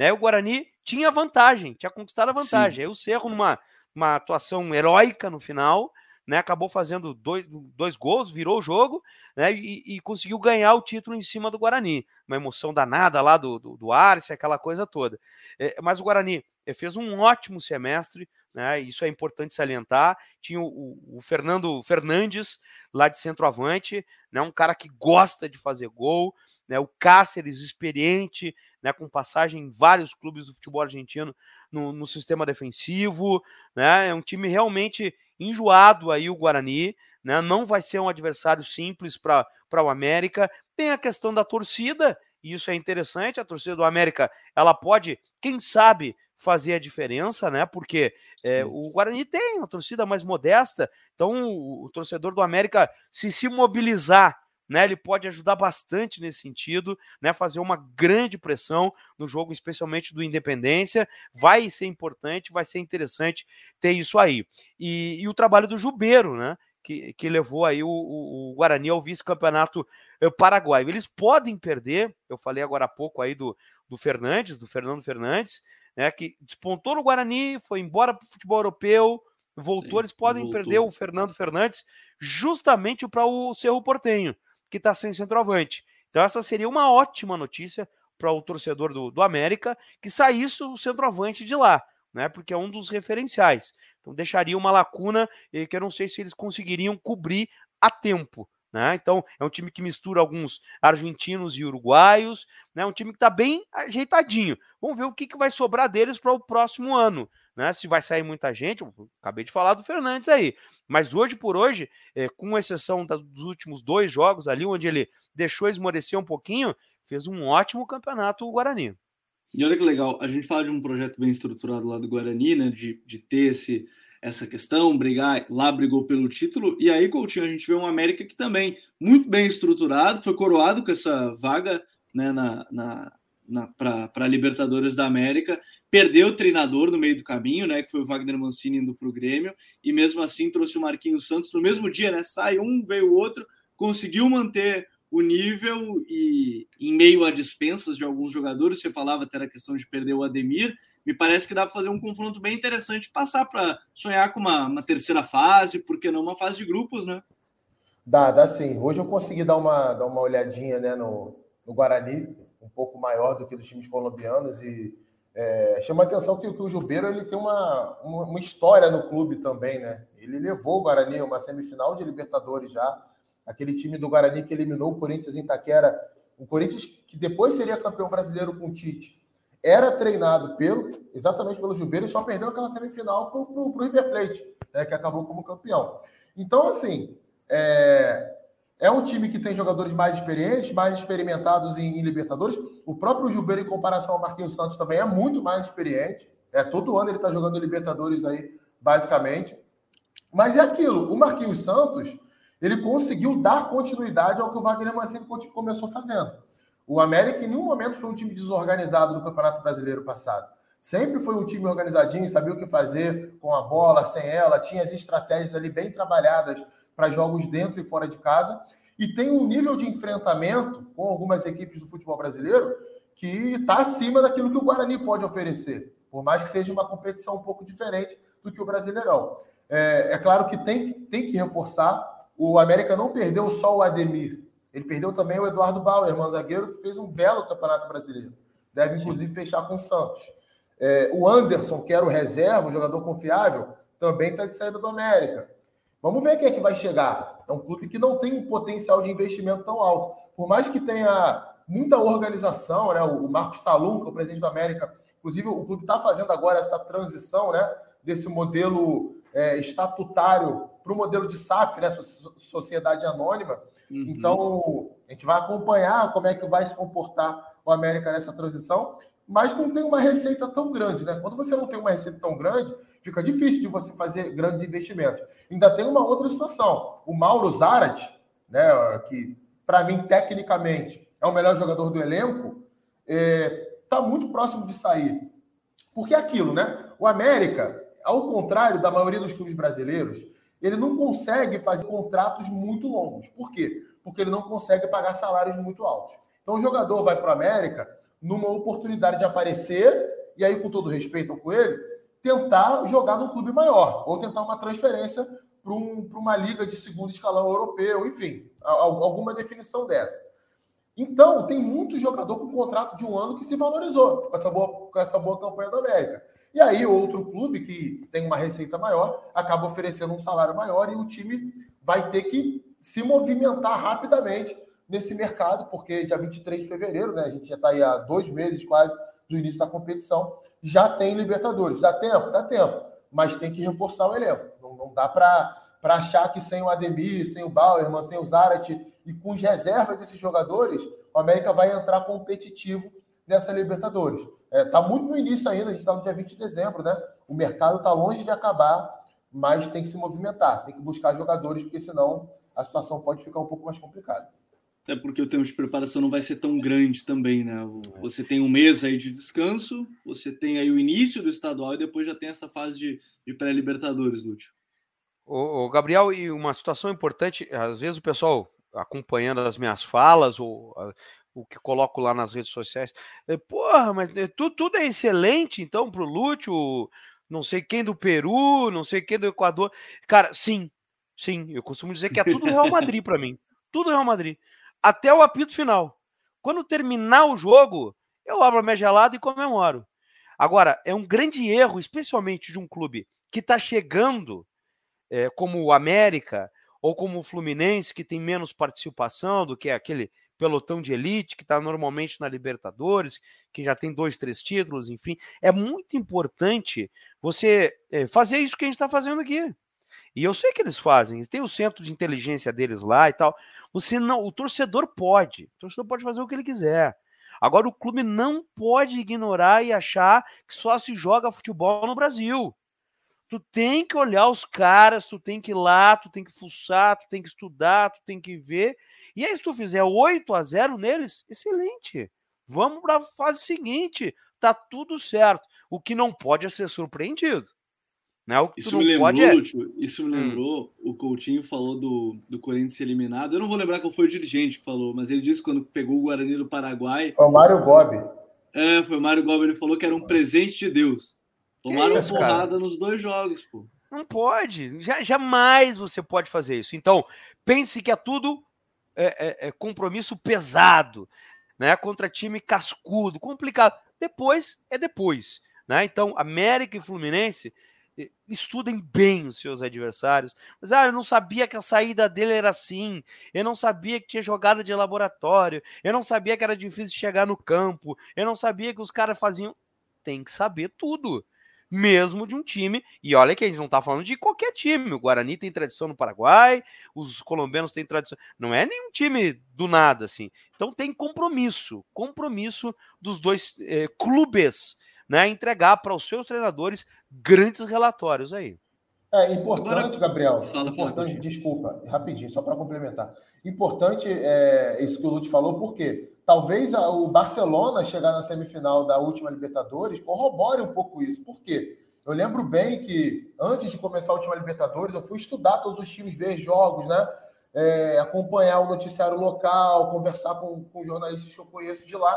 Né? O Guarani tinha vantagem, tinha conquistado a vantagem. Sim. Aí o Cerro, numa uma atuação heróica no final, né, acabou fazendo dois, dois gols, virou o jogo né, e, e, conseguiu ganhar o título em cima do Guarani. Uma emoção danada lá do, do, do Arce, aquela coisa toda. É, mas o Guarani é, fez um ótimo semestre, né, isso é importante salientar. Tinha o, o, o Fernando Fernandes lá de centroavante, né, um cara que gosta de fazer gol, né, o Cáceres experiente, né, com passagem em vários clubes do futebol argentino no, no sistema defensivo, né, é um time realmente enjoado aí o Guarani, né? Não vai ser um adversário simples para o América. Tem a questão da torcida, e isso é interessante. A torcida do América, ela pode, quem sabe, fazer a diferença, né? Porque é, o Guarani tem uma torcida mais modesta, então o, o, torcedor do América, se se mobilizar, né? Ele pode ajudar bastante nesse sentido, né? Fazer uma grande pressão no jogo, especialmente do Independência, vai ser importante, vai ser interessante ter isso aí. E, e o trabalho do Jubeiro, né? Que, que levou aí o, o, Guarani ao vice-campeonato eh, paraguaio. Eles podem perder, eu falei agora há pouco aí do, do Fernandes, do Fernando Fernandes, né, que despontou no Guarani, foi embora para o futebol europeu, voltou. Sim, eles podem voltou. perder o Fernando Fernandes justamente para o Cerro Portenho, que está sem centroavante. Então, essa seria uma ótima notícia para o torcedor do, do América que saísse o centroavante de lá, né? Porque é um dos referenciais. Então, deixaria uma lacuna que eu não sei se eles conseguiriam cobrir a tempo. Né? Então, é um time que mistura alguns argentinos e uruguaios, né? um time que está bem ajeitadinho. Vamos ver o que, que vai sobrar deles para o próximo ano. Né? Se vai sair muita gente, acabei de falar do Fernandes aí. Mas hoje por hoje, é, com exceção dos últimos dois jogos ali, onde ele deixou esmorecer um pouquinho, fez um ótimo campeonato o Guarani. E olha que legal, a gente fala de um projeto bem estruturado lá do Guarani, né? De, de ter esse essa questão, brigar, lá brigou pelo título, e aí, Coutinho, a gente vê um América que também, muito bem estruturado, foi coroado com essa vaga né, na, na, na para Libertadores da América, perdeu o treinador no meio do caminho, né, que foi o Wagner Mancini indo para o Grêmio, e mesmo assim trouxe o Marquinhos Santos no mesmo dia, né, sai um, veio o outro, conseguiu manter o nível e em meio a dispensas de alguns jogadores, você falava até a questão de perder o Ademir, me parece que dá para fazer um confronto bem interessante, passar para sonhar com uma, uma, terceira fase, porque não uma fase de grupos, né? Dá, dá sim. Hoje eu consegui dar uma, dar uma olhadinha né, no, no Guarani, um pouco maior do que dos times colombianos, e é, chama a atenção que, que, o Jubeiro ele tem uma, uma, uma história no clube também, né? Ele levou o Guarani a uma semifinal de Libertadores já, aquele time do Guarani que eliminou o Corinthians em Itaquera, o Corinthians que depois seria campeão brasileiro com o Tite, era treinado pelo exatamente pelo Jubeiro e só perdeu aquela semifinal para o River Plate, né, que acabou como campeão. Então, assim, é, é um time que tem jogadores mais experientes, mais experimentados em, em Libertadores. O próprio Jubeiro, em comparação ao Marquinhos Santos, também é muito mais experiente. É, todo ano ele está jogando Libertadores aí, basicamente. Mas é aquilo, o Marquinhos Santos ele conseguiu dar continuidade ao que o Wagner Mancini começou fazendo. O América em nenhum momento foi um time desorganizado no Campeonato Brasileiro passado. Sempre foi um time organizadinho, sabia o que fazer com a bola, sem ela, tinha as estratégias ali bem trabalhadas para jogos dentro e fora de casa. E tem um nível de enfrentamento com algumas equipes do futebol brasileiro que está acima daquilo que o Guarani pode oferecer, por mais que seja uma competição um pouco diferente do que o Brasileirão. É, é claro que tem, tem que reforçar o América não perdeu só o Ademir, ele perdeu também o Eduardo Bauer, irmão zagueiro, que fez um belo campeonato brasileiro. Deve, inclusive, Sim. fechar com o Santos. É, o Anderson, que era o reserva, um jogador confiável, também está de saída do América. Vamos ver quem é que vai chegar. É um clube que não tem um potencial de investimento tão alto. Por mais que tenha muita organização, né? O Marcos Salum, que é o presidente do América, inclusive o clube está fazendo agora essa transição, né? Desse modelo é, estatutário para o modelo de SAF, né, Sociedade Anônima. Uhum. Então, a gente vai acompanhar como é que vai se comportar o América nessa transição, mas não tem uma receita tão grande, né? Quando você não tem uma receita tão grande, fica difícil de você fazer grandes investimentos. Ainda tem uma outra situação. O Mauro Zarat, né, que para mim, tecnicamente, é o melhor jogador do elenco, está é, tá muito próximo de sair. Porque é aquilo, né? O América, ao contrário da maioria dos clubes brasileiros, ele não consegue fazer contratos muito longos. Por quê? Porque ele não consegue pagar salários muito altos. Então o jogador vai para o América numa oportunidade de aparecer, e aí, com todo respeito ao Coelho, tentar jogar num clube maior, ou tentar uma transferência para um, uma liga de segundo escalão europeu, enfim, alguma definição dessa. Então, tem muito jogador com contrato de um ano que se valorizou com essa boa, com essa boa campanha do América. E aí, outro clube que tem uma receita maior acaba oferecendo um salário maior e o time vai ter que se movimentar rapidamente nesse mercado, porque dia 23 de fevereiro, né? A gente já está aí há dois meses quase do início da competição, já tem Libertadores. Dá tempo? Dá tempo. Mas tem que reforçar o elenco. Não, não dá para achar que sem o Ademir, sem o Bauerman, sem o Zarat e com as reservas desses jogadores, o América vai entrar competitivo nessa Libertadores. Está é, tá muito no início ainda, a gente está no dia 20 de dezembro, né? O mercado está longe de acabar, mas tem que se movimentar, tem que buscar jogadores, porque senão a situação pode ficar um pouco mais complicada. Até porque o tempo de preparação não vai ser tão grande também, né? Você tem um mês aí de descanso, você tem aí o início do estadual e depois já tem essa fase de, de pré-libertadores, Lúcio. O, Gabriel, e uma situação importante, às vezes o pessoal acompanhando as minhas falas ou o que coloco lá nas redes sociais, é, porra, mas é, tudo, tudo é excelente então para o Lúcio, não sei quem do Peru, não sei quem do Equador. Cara, sim, sim, eu costumo dizer que é tudo Real Madrid para mim. Tudo Real Madrid até o apito final. Quando terminar o jogo, eu abro a minha gelada e comemoro. Agora, é um grande erro, especialmente de um clube que está chegando, é, como o América ou como o Fluminense, que tem menos participação do que aquele pelotão de elite que está normalmente na Libertadores, que já tem dois, três títulos, enfim. É muito importante você é, fazer isso que a gente está fazendo aqui. E eu sei que eles fazem, eles têm o centro de inteligência deles lá e tal. Você não, o torcedor pode, o torcedor pode fazer o que ele quiser. Agora o clube não pode ignorar e achar que só se joga futebol no Brasil. Tu tem que olhar os caras, tu tem que ir lá, tu tem que fuçar, tu tem que estudar, tu tem que ver. E aí, se tu fizer 8 a 0 neles, excelente. Vamos para a fase seguinte. Tá tudo certo. O que não pode é ser surpreendido. Né? O que isso, me lembrou, pode... Lúcio, isso me hum. lembrou, hum. o Coutinho falou do, do Corinthians ser eliminado. Eu não vou lembrar qual foi o dirigente que falou, mas ele disse que quando pegou o Guarani do Paraguai. Foi o Mário Gobi. É, foi o Mário Gobi. Ele falou que era um presente de Deus. Tomaram isso, porrada cara? nos dois jogos, pô. Não pode. Já, jamais você pode fazer isso. Então, pense que é tudo é, é, é compromisso pesado, né? Contra time cascudo, complicado. Depois é depois. Né? Então, América e Fluminense estudem bem os seus adversários. Mas ah, eu não sabia que a saída dele era assim. Eu não sabia que tinha jogada de laboratório. Eu não sabia que era difícil chegar no campo. Eu não sabia que os caras faziam. Tem que saber tudo. Mesmo de um time. E olha que a gente não está falando de qualquer time. O Guarani tem tradição no Paraguai, os colombianos têm tradição. Não é nenhum time do nada, assim. Então tem compromisso. Compromisso dos dois eh, clubes né, entregar para os seus treinadores grandes relatórios aí. É importante, Gabriel. Importante, desculpa, rapidinho, só para complementar. Importante é, isso que o Lute falou, porque talvez o Barcelona chegar na semifinal da última Libertadores corrobore um pouco isso. Por quê? Eu lembro bem que antes de começar a última Libertadores, eu fui estudar todos os times, ver jogos, né? É, acompanhar o noticiário local, conversar com, com jornalistas que eu conheço de lá.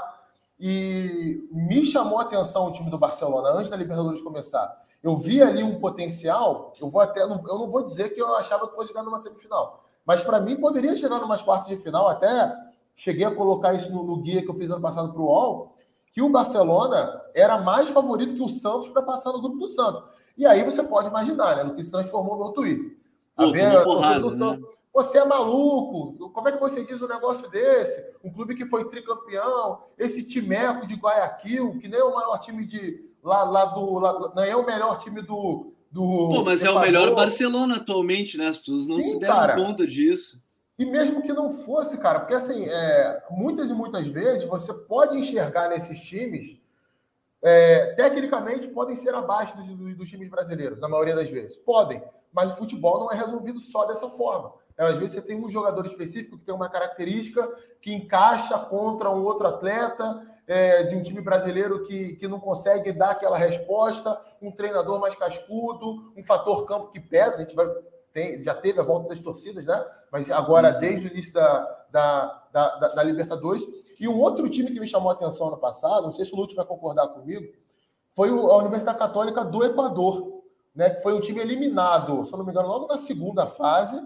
E me chamou a atenção o time do Barcelona antes da Libertadores começar. Eu vi ali um potencial. Eu vou até, eu não vou dizer que eu achava que fosse chegar numa semifinal, mas para mim poderia chegar numas quartas de final. Até cheguei a colocar isso no, no guia que eu fiz ano passado para o UOL, que o Barcelona era mais favorito que o Santos para passar no grupo do Santos. E aí você pode imaginar, né, no que se transformou no Twitter. A ver, porrada, do Santos. Né? Você é maluco? Como é que você diz um negócio desse? Um clube que foi tricampeão, esse timeco de Guayaquil, que nem é o maior time de lá, lá do. Lá, não é o melhor time do. do Pô, mas é o melhor Barcelona atualmente, né? As pessoas não Sim, se deram cara. conta disso. E mesmo que não fosse, cara, porque assim, é, muitas e muitas vezes você pode enxergar nesses times, é, tecnicamente podem ser abaixo dos, dos times brasileiros, na maioria das vezes. Podem, mas o futebol não é resolvido só dessa forma. É, às vezes você tem um jogador específico que tem uma característica que encaixa contra um outro atleta é, de um time brasileiro que, que não consegue dar aquela resposta, um treinador mais cascudo, um fator campo que pesa. A gente vai, tem, já teve a volta das torcidas, né? Mas agora, uhum. desde o início da, da, da, da, da Libertadores. E um outro time que me chamou a atenção no passado, não sei se o Lúcio vai concordar comigo, foi a Universidade Católica do Equador, né? Que foi um time eliminado, se eu não me engano, logo na segunda fase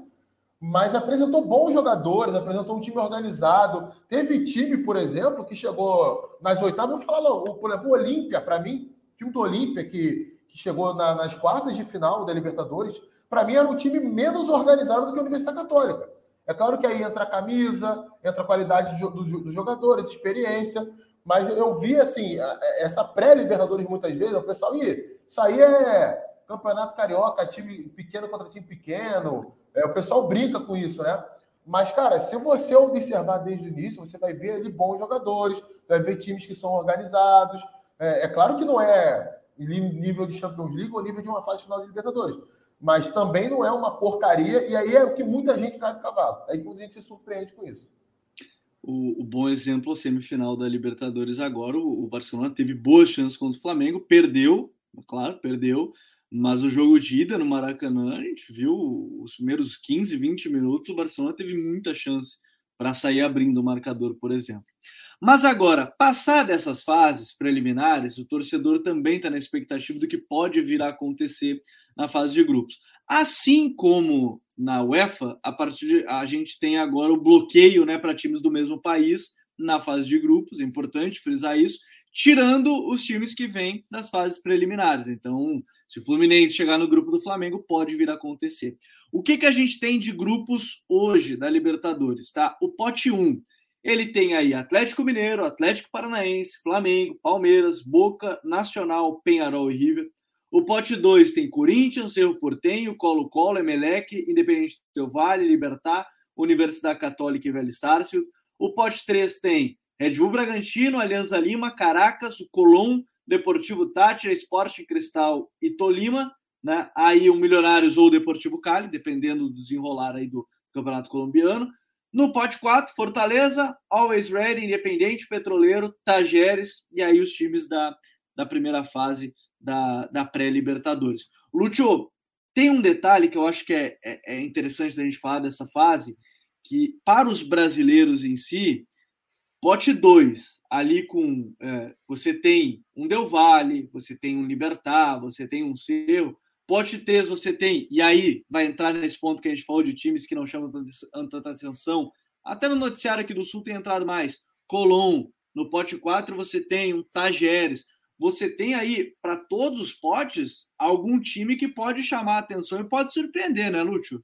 mas apresentou bons jogadores, apresentou um time organizado. Teve time, por exemplo, que chegou nas oitavas, falar logo, por exemplo, o Olímpia, para mim, time do Olímpia, que, que chegou na, nas quartas de final da Libertadores, para mim era um time menos organizado do que a Universidade Católica. É claro que aí entra a camisa, entra a qualidade dos jogadores, experiência, mas eu vi, assim, essa pré-Libertadores muitas vezes, o pessoal, Ih, isso aí é campeonato carioca, time pequeno contra time pequeno. É, o pessoal brinca com isso, né? Mas, cara, se você observar desde o início, você vai ver ali bons jogadores, vai ver times que são organizados. É, é claro que não é nível de Champions League ou nível de uma fase final de Libertadores. Mas também não é uma porcaria, e aí é o que muita gente cai do cavalo. Aí a gente se surpreende com isso. O, o, bom exemplo, a semifinal da Libertadores agora, o, o, Barcelona teve boas chances contra o Flamengo, perdeu, claro, perdeu, mas o jogo de ida no Maracanã, a gente viu os primeiros 15, 20 minutos, o Barcelona teve muita chance para sair abrindo o marcador, por exemplo. Mas agora, passar dessas fases preliminares, o torcedor também está na expectativa do que pode vir a acontecer na fase de grupos. Assim como na UEFA, a partir de, a gente tem agora o bloqueio né, para times do mesmo país na fase de grupos, é importante frisar isso, tirando os times que vêm das fases preliminares. Então, se o Fluminense chegar no grupo do Flamengo, pode vir a acontecer. O que, que a gente tem de grupos hoje da Libertadores? Tá? O pote 1 ele tem aí Atlético Mineiro, Atlético Paranaense, Flamengo, Palmeiras, Boca, Nacional, Penharol e River. O pote 2 tem Corinthians, Cerro Portenho, Colo-Colo, Emelec, Independente do Vale, Libertar, Universidade Católica e Velho Sarsfield. O pote 3 tem Red Bull Bragantino, Alianza Lima, Caracas, o Colón, Deportivo Tátira, Esporte Cristal e Tolima. Né? Aí o Milionários ou o Deportivo Cali, dependendo do desenrolar aí do Campeonato Colombiano. No pote 4, Fortaleza, Always Ready, Independente, Petroleiro, Tajeres e aí os times da, da primeira fase da, da pré-Libertadores. Lúcio, tem um detalhe que eu acho que é, é, é interessante da gente falar dessa fase, que para os brasileiros em si, pote 2, ali com. É, você tem um Del Valle, você tem um Libertar, você tem um Cerro, Pote 3 você tem, e aí vai entrar nesse ponto que a gente falou de times que não chamam tanta atenção. Até no noticiário aqui do Sul tem entrado mais. Colom. No pote 4 você tem um Tajeres. Você tem aí, para todos os potes, algum time que pode chamar a atenção e pode surpreender, né, Lúcio?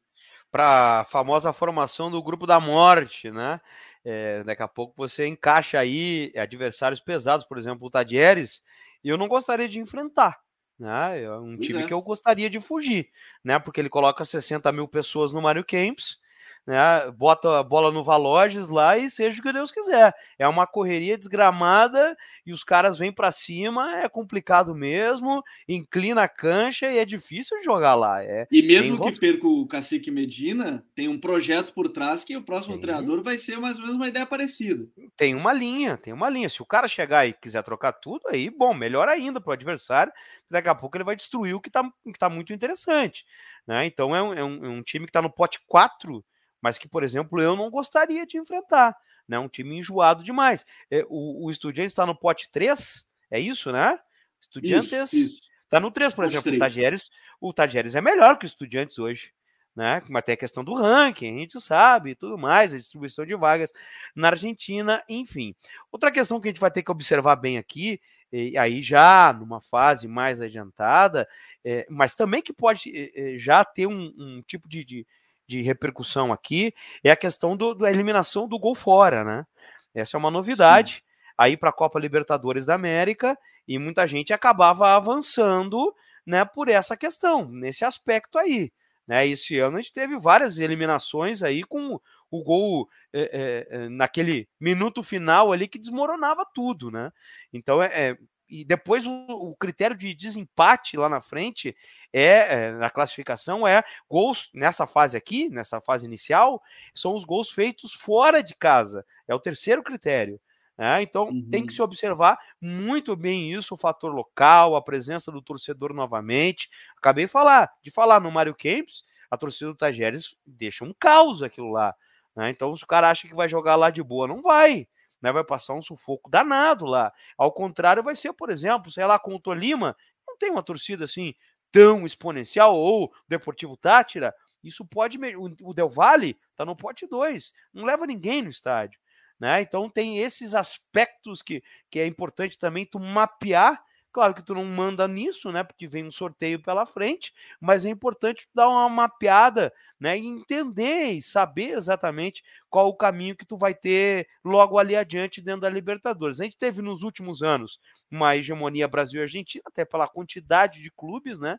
Para a famosa formação do grupo da morte, né? É, daqui a pouco você encaixa aí adversários pesados, por exemplo, o Tadieres, e eu não gostaria de enfrentar. Né? É um pois time é. que eu gostaria de fugir, né? Porque ele coloca 60 mil pessoas no Mario Camps, né? Bota a bola no Valoges lá e seja o que Deus quiser. É uma correria desgramada e os caras vêm para cima, é complicado mesmo, inclina a cancha e é difícil de jogar lá. É, e mesmo que perca o Cacique Medina, tem um projeto por trás que o próximo tem. treinador vai ser mais ou menos uma ideia parecida. Tem uma linha, tem uma linha. Se o cara chegar e quiser trocar tudo, aí, bom, melhor ainda para o adversário, daqui a pouco ele vai destruir o que está que tá muito interessante. Né? Então é um, é um, é um time que está no pote 4 mas que, por exemplo, eu não gostaria de enfrentar. Né? Um time enjoado demais. É, o, o Estudiantes está no pote 3, é isso, né? Estudiantes está no 3, por pote exemplo. 3. O Tajeres, o Tajeres é melhor que o Estudiantes hoje. Né? Mas tem a questão do ranking, a gente sabe e tudo mais, a distribuição de vagas na Argentina, enfim. Outra questão que a gente vai ter que observar bem aqui, e aí já numa fase mais adiantada, é, mas também que pode é, já ter um, um tipo de, de, de repercussão aqui é a questão do, da eliminação do gol fora, né? Essa é uma novidade Sim. aí para a Copa Libertadores da América e muita gente acabava avançando, né, por essa questão, nesse aspecto aí. Né? Esse ano a gente teve várias eliminações aí com o gol é, é, naquele minuto final ali que desmoronava tudo, né? Então é, é e depois o, o, critério de desempate lá na frente é, é, na classificação é gols nessa fase aqui, nessa fase inicial, são os gols feitos fora de casa. É o terceiro critério. Né? Então uhum. tem que uhum. se observar muito bem isso, o fator local, a presença do torcedor novamente. Acabei de falar, de falar no Mário Camps, a torcida do Tajeres deixa um caos aquilo lá. Né? Então, se o cara acha que vai jogar lá de boa, não vai né? Vai passar um sufoco danado lá. Ao contrário, vai ser, por exemplo, sei lá, com o Tolima, não tem uma torcida assim tão exponencial, ou Deportivo Tátira, isso pode. O Del Valle tá no pote 2, não leva ninguém no estádio. Né? Então tem esses aspectos que, que é importante também tu mapear Claro que tu não manda nisso, né? Porque vem um sorteio pela frente, mas é importante dar uma mapeada, né? E entender e saber exatamente qual o caminho que tu vai ter logo ali adiante dentro da Libertadores. A gente teve nos últimos anos uma hegemonia Brasil e Argentina, até pela quantidade de clubes, né?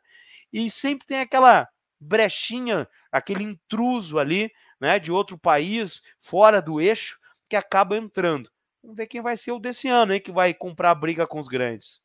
e sempre tem aquela brechinha, aquele intruso ali, né, de outro país, fora do eixo, que acaba entrando. Vamos ver quem vai ser o desse ano, hein, que vai comprar briga com os grandes.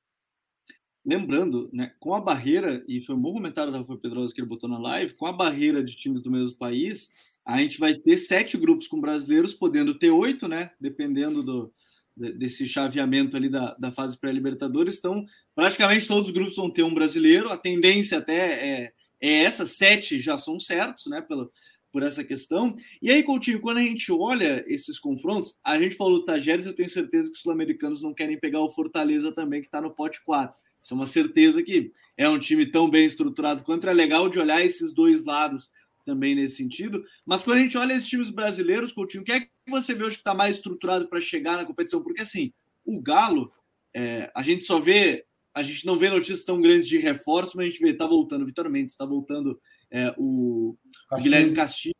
Lembrando, né, com a barreira, e foi um bom comentário da Rafa Pedrosa que ele botou na live, com a barreira de times do mesmo país, a gente vai ter sete grupos com brasileiros, podendo ter oito, né? Dependendo do, desse chaveamento ali da, da fase pré-libertadores. Então, praticamente todos os grupos vão ter um brasileiro. A tendência até é, é essa, sete já são certos, né? Pela, por essa questão. E aí, Coutinho, quando a gente olha esses confrontos, a gente falou do Tajeres, eu tenho certeza que os sul-americanos não querem pegar o Fortaleza também, que está no pote 4. Isso é uma certeza que é um time tão bem estruturado quanto é legal de olhar esses dois lados também nesse sentido. Mas quando a gente olha esses times brasileiros, Coutinho, o que é que você vê hoje que está mais estruturado para chegar na competição? Porque assim, o Galo, é, a gente só vê, a gente não vê notícias tão grandes de reforço, mas a gente vê, tá voltando Vitor Mendes, está voltando é, o, o, Guilherme Castilho,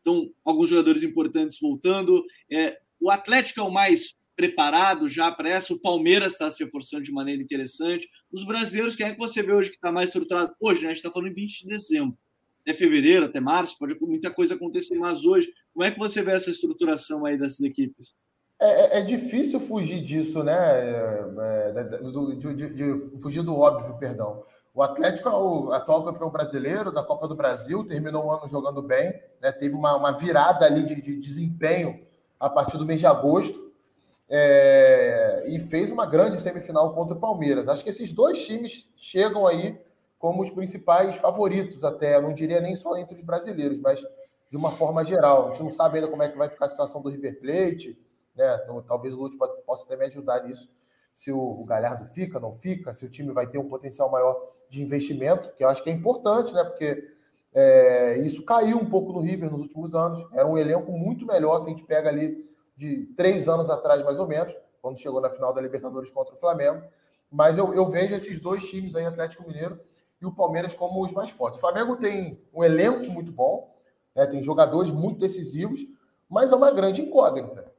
então alguns jogadores importantes voltando. É, o Atlético é o mais preparado já para essa, o Palmeiras está se reforçando de maneira interessante. Os brasileiros, quem é que você vê hoje que está mais estruturado? Hoje, né, a gente está falando em 20 de dezembro até fevereiro, até março, pode muita coisa acontecer, mas hoje, como é que você vê essa estruturação aí dessas equipes? É, é, é difícil fugir disso, né? É, é do, de, de, de, fugir do óbvio, perdão. O Atlético é o atual campeão brasileiro da Copa do Brasil, terminou o ano jogando bem, né? teve uma, uma virada ali de, de, desempenho a partir do mês de agosto é, e fez uma grande semifinal contra o Palmeiras. Acho que esses dois times chegam aí como os principais favoritos, até, não diria nem só entre os brasileiros, mas de uma forma geral. A gente não sabe ainda como é que vai ficar a situação do River Plate, né? Então, talvez o Lúcio possa até me ajudar nisso. Se o, Galhardo fica, não fica, se o time vai ter um potencial maior de investimento, que eu acho que é importante, né? Porque é, isso caiu um pouco no River nos últimos anos. Era um elenco muito melhor se a gente pega ali de três anos atrás, mais ou menos, quando chegou na final da Libertadores contra o Flamengo. Mas eu, eu vejo esses dois times aí, Atlético Mineiro e o Palmeiras como os mais fortes. O Flamengo tem um elenco muito bom, né, tem jogadores muito decisivos, mas é uma grande incógnita.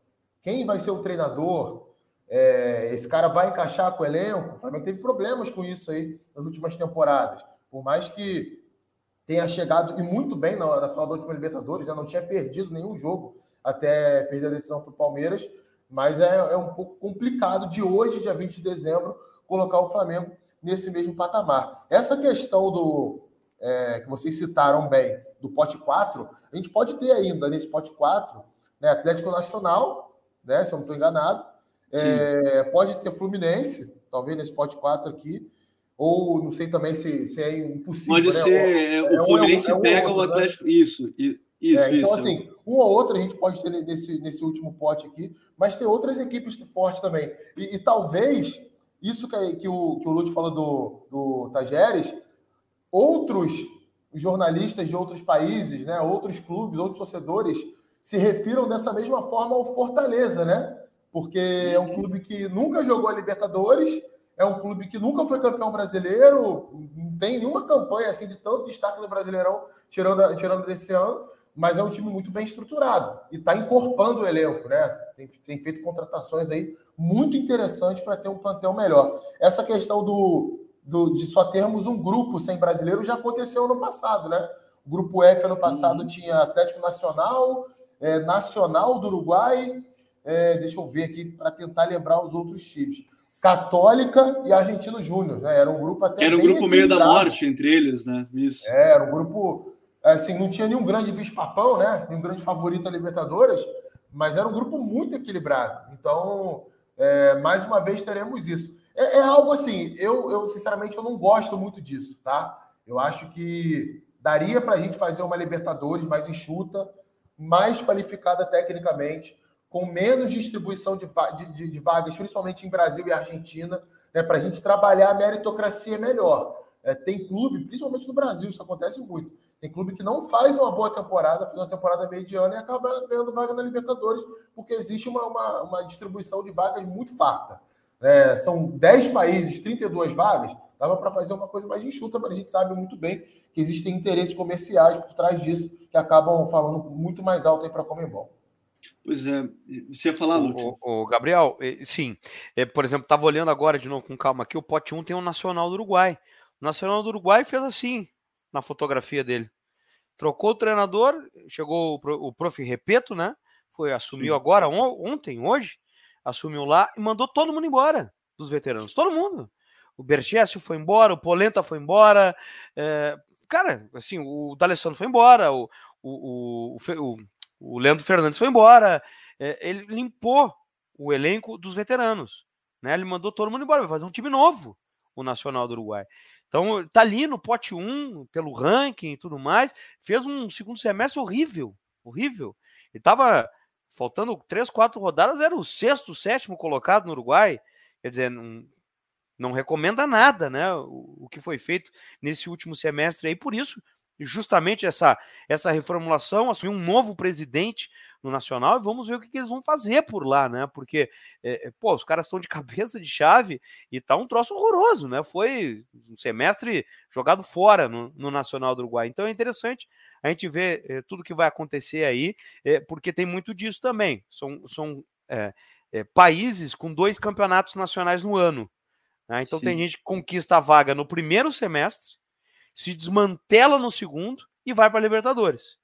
Quem vai ser o treinador? É, esse cara vai encaixar com o elenco? O Flamengo teve problemas com isso aí nas últimas temporadas. Por mais que tenha chegado e muito bem na, na final da última Libertadores, já não tinha perdido nenhum jogo até perder a decisão para o Palmeiras, mas é, é um pouco complicado de hoje, dia 20 de dezembro, colocar o Flamengo nesse mesmo patamar. Essa questão do é, que vocês citaram bem, do pote 4, a gente pode ter ainda nesse pote 4, né, Atlético Nacional, né, se eu não estou enganado, é, pode ter Fluminense, talvez nesse pote 4 aqui, ou não sei também se, se é impossível. Pode né? ser, é, o Fluminense um, pega outro, o né? Atlético, né? isso, isso. É, então, isso. assim, um ou outro a gente pode ter nesse, nesse último pote aqui, mas tem outras equipes fortes também. E, e talvez isso que, que, o, que o Lúcio falou do, do Tajeres, outros jornalistas de outros países, né, outros clubes, outros torcedores se refiram dessa mesma forma ao Fortaleza, né? Porque é um clube que nunca jogou a Libertadores, é um clube que nunca foi campeão brasileiro, não tem nenhuma campanha assim de tanto destaque no Brasileirão, tirando, tirando desse ano, mas é um time muito bem estruturado e está encorpando o elenco, né? Tem, tem feito contratações aí muito interessantes para ter um plantel melhor. Essa questão do, do, de só termos um grupo sem brasileiro já aconteceu no passado, né? O grupo F ano passado uhum. tinha Atlético Nacional, é, Nacional do Uruguai, é, deixa eu ver aqui para tentar lembrar os outros times. Católica e Argentino Júnior, né? Era um grupo até. Era um grupo meio da morte entre eles, né? Isso. É, era um grupo assim, não tinha nenhum grande bicho-papão, né? Nenhum grande favorito a Libertadores, mas era um grupo muito equilibrado. Então, é, mais uma vez teremos isso. É, é, algo assim, eu, eu sinceramente eu não gosto muito disso, tá? Eu acho que daria para a gente fazer uma Libertadores mais enxuta, mais qualificada tecnicamente, com menos distribuição de, de, de vagas, principalmente em Brasil e Argentina, né, para a gente trabalhar a meritocracia melhor. É, tem clube, principalmente no Brasil, isso acontece muito tem clube que não faz uma boa temporada, faz uma temporada mediana e acaba ganhando vaga na Libertadores, porque existe uma, uma, uma distribuição de vagas muito farta. É, são 10 países, 32 vagas, dava para fazer uma coisa mais enxuta, mas a gente sabe muito bem que existem interesses comerciais por trás disso, que acabam falando muito mais alto aí para a Comembol. Pois é, você ia falar? O, o, Gabriel, sim. É, por exemplo, estava olhando agora de novo com calma aqui, o pote 1 tem o Nacional do Uruguai. O Nacional do Uruguai fez assim na fotografia dele. Trocou o treinador, chegou o prof. Repeto, né? Foi, assumiu Sim. agora, ontem, hoje, assumiu lá e mandou todo mundo embora dos veteranos. Todo mundo. O Bergésio foi embora, o Polenta foi embora. É, cara, assim, o D'Alessandro foi embora, o, o, o, o, Leandro Fernandes foi embora. É, ele limpou o elenco dos veteranos. Né? Ele mandou todo mundo embora, vai fazer um time novo, o Nacional do Uruguai. Então, tá ali no pote 1, pelo ranking e tudo mais. Fez um segundo semestre horrível, horrível. E tava faltando três, quatro rodadas, era o sexto, sétimo colocado no Uruguai. Quer dizer, não, não recomenda nada, né? O, o que foi feito nesse último semestre aí. Por isso, justamente essa, essa reformulação, assumir um novo presidente no Nacional e vamos ver o que, que eles vão fazer por lá, né? Porque, é, pô, os caras estão de cabeça de chave e tá um troço horroroso, né? Foi um semestre jogado fora no, no Nacional do Uruguai. Então é interessante a gente ver é, tudo que vai acontecer aí, é, porque tem muito disso também. São, são países com dois campeonatos nacionais no ano. Né? Então Sim. tem gente que conquista a vaga no primeiro semestre se desmantela no segundo e vai para a Libertadores.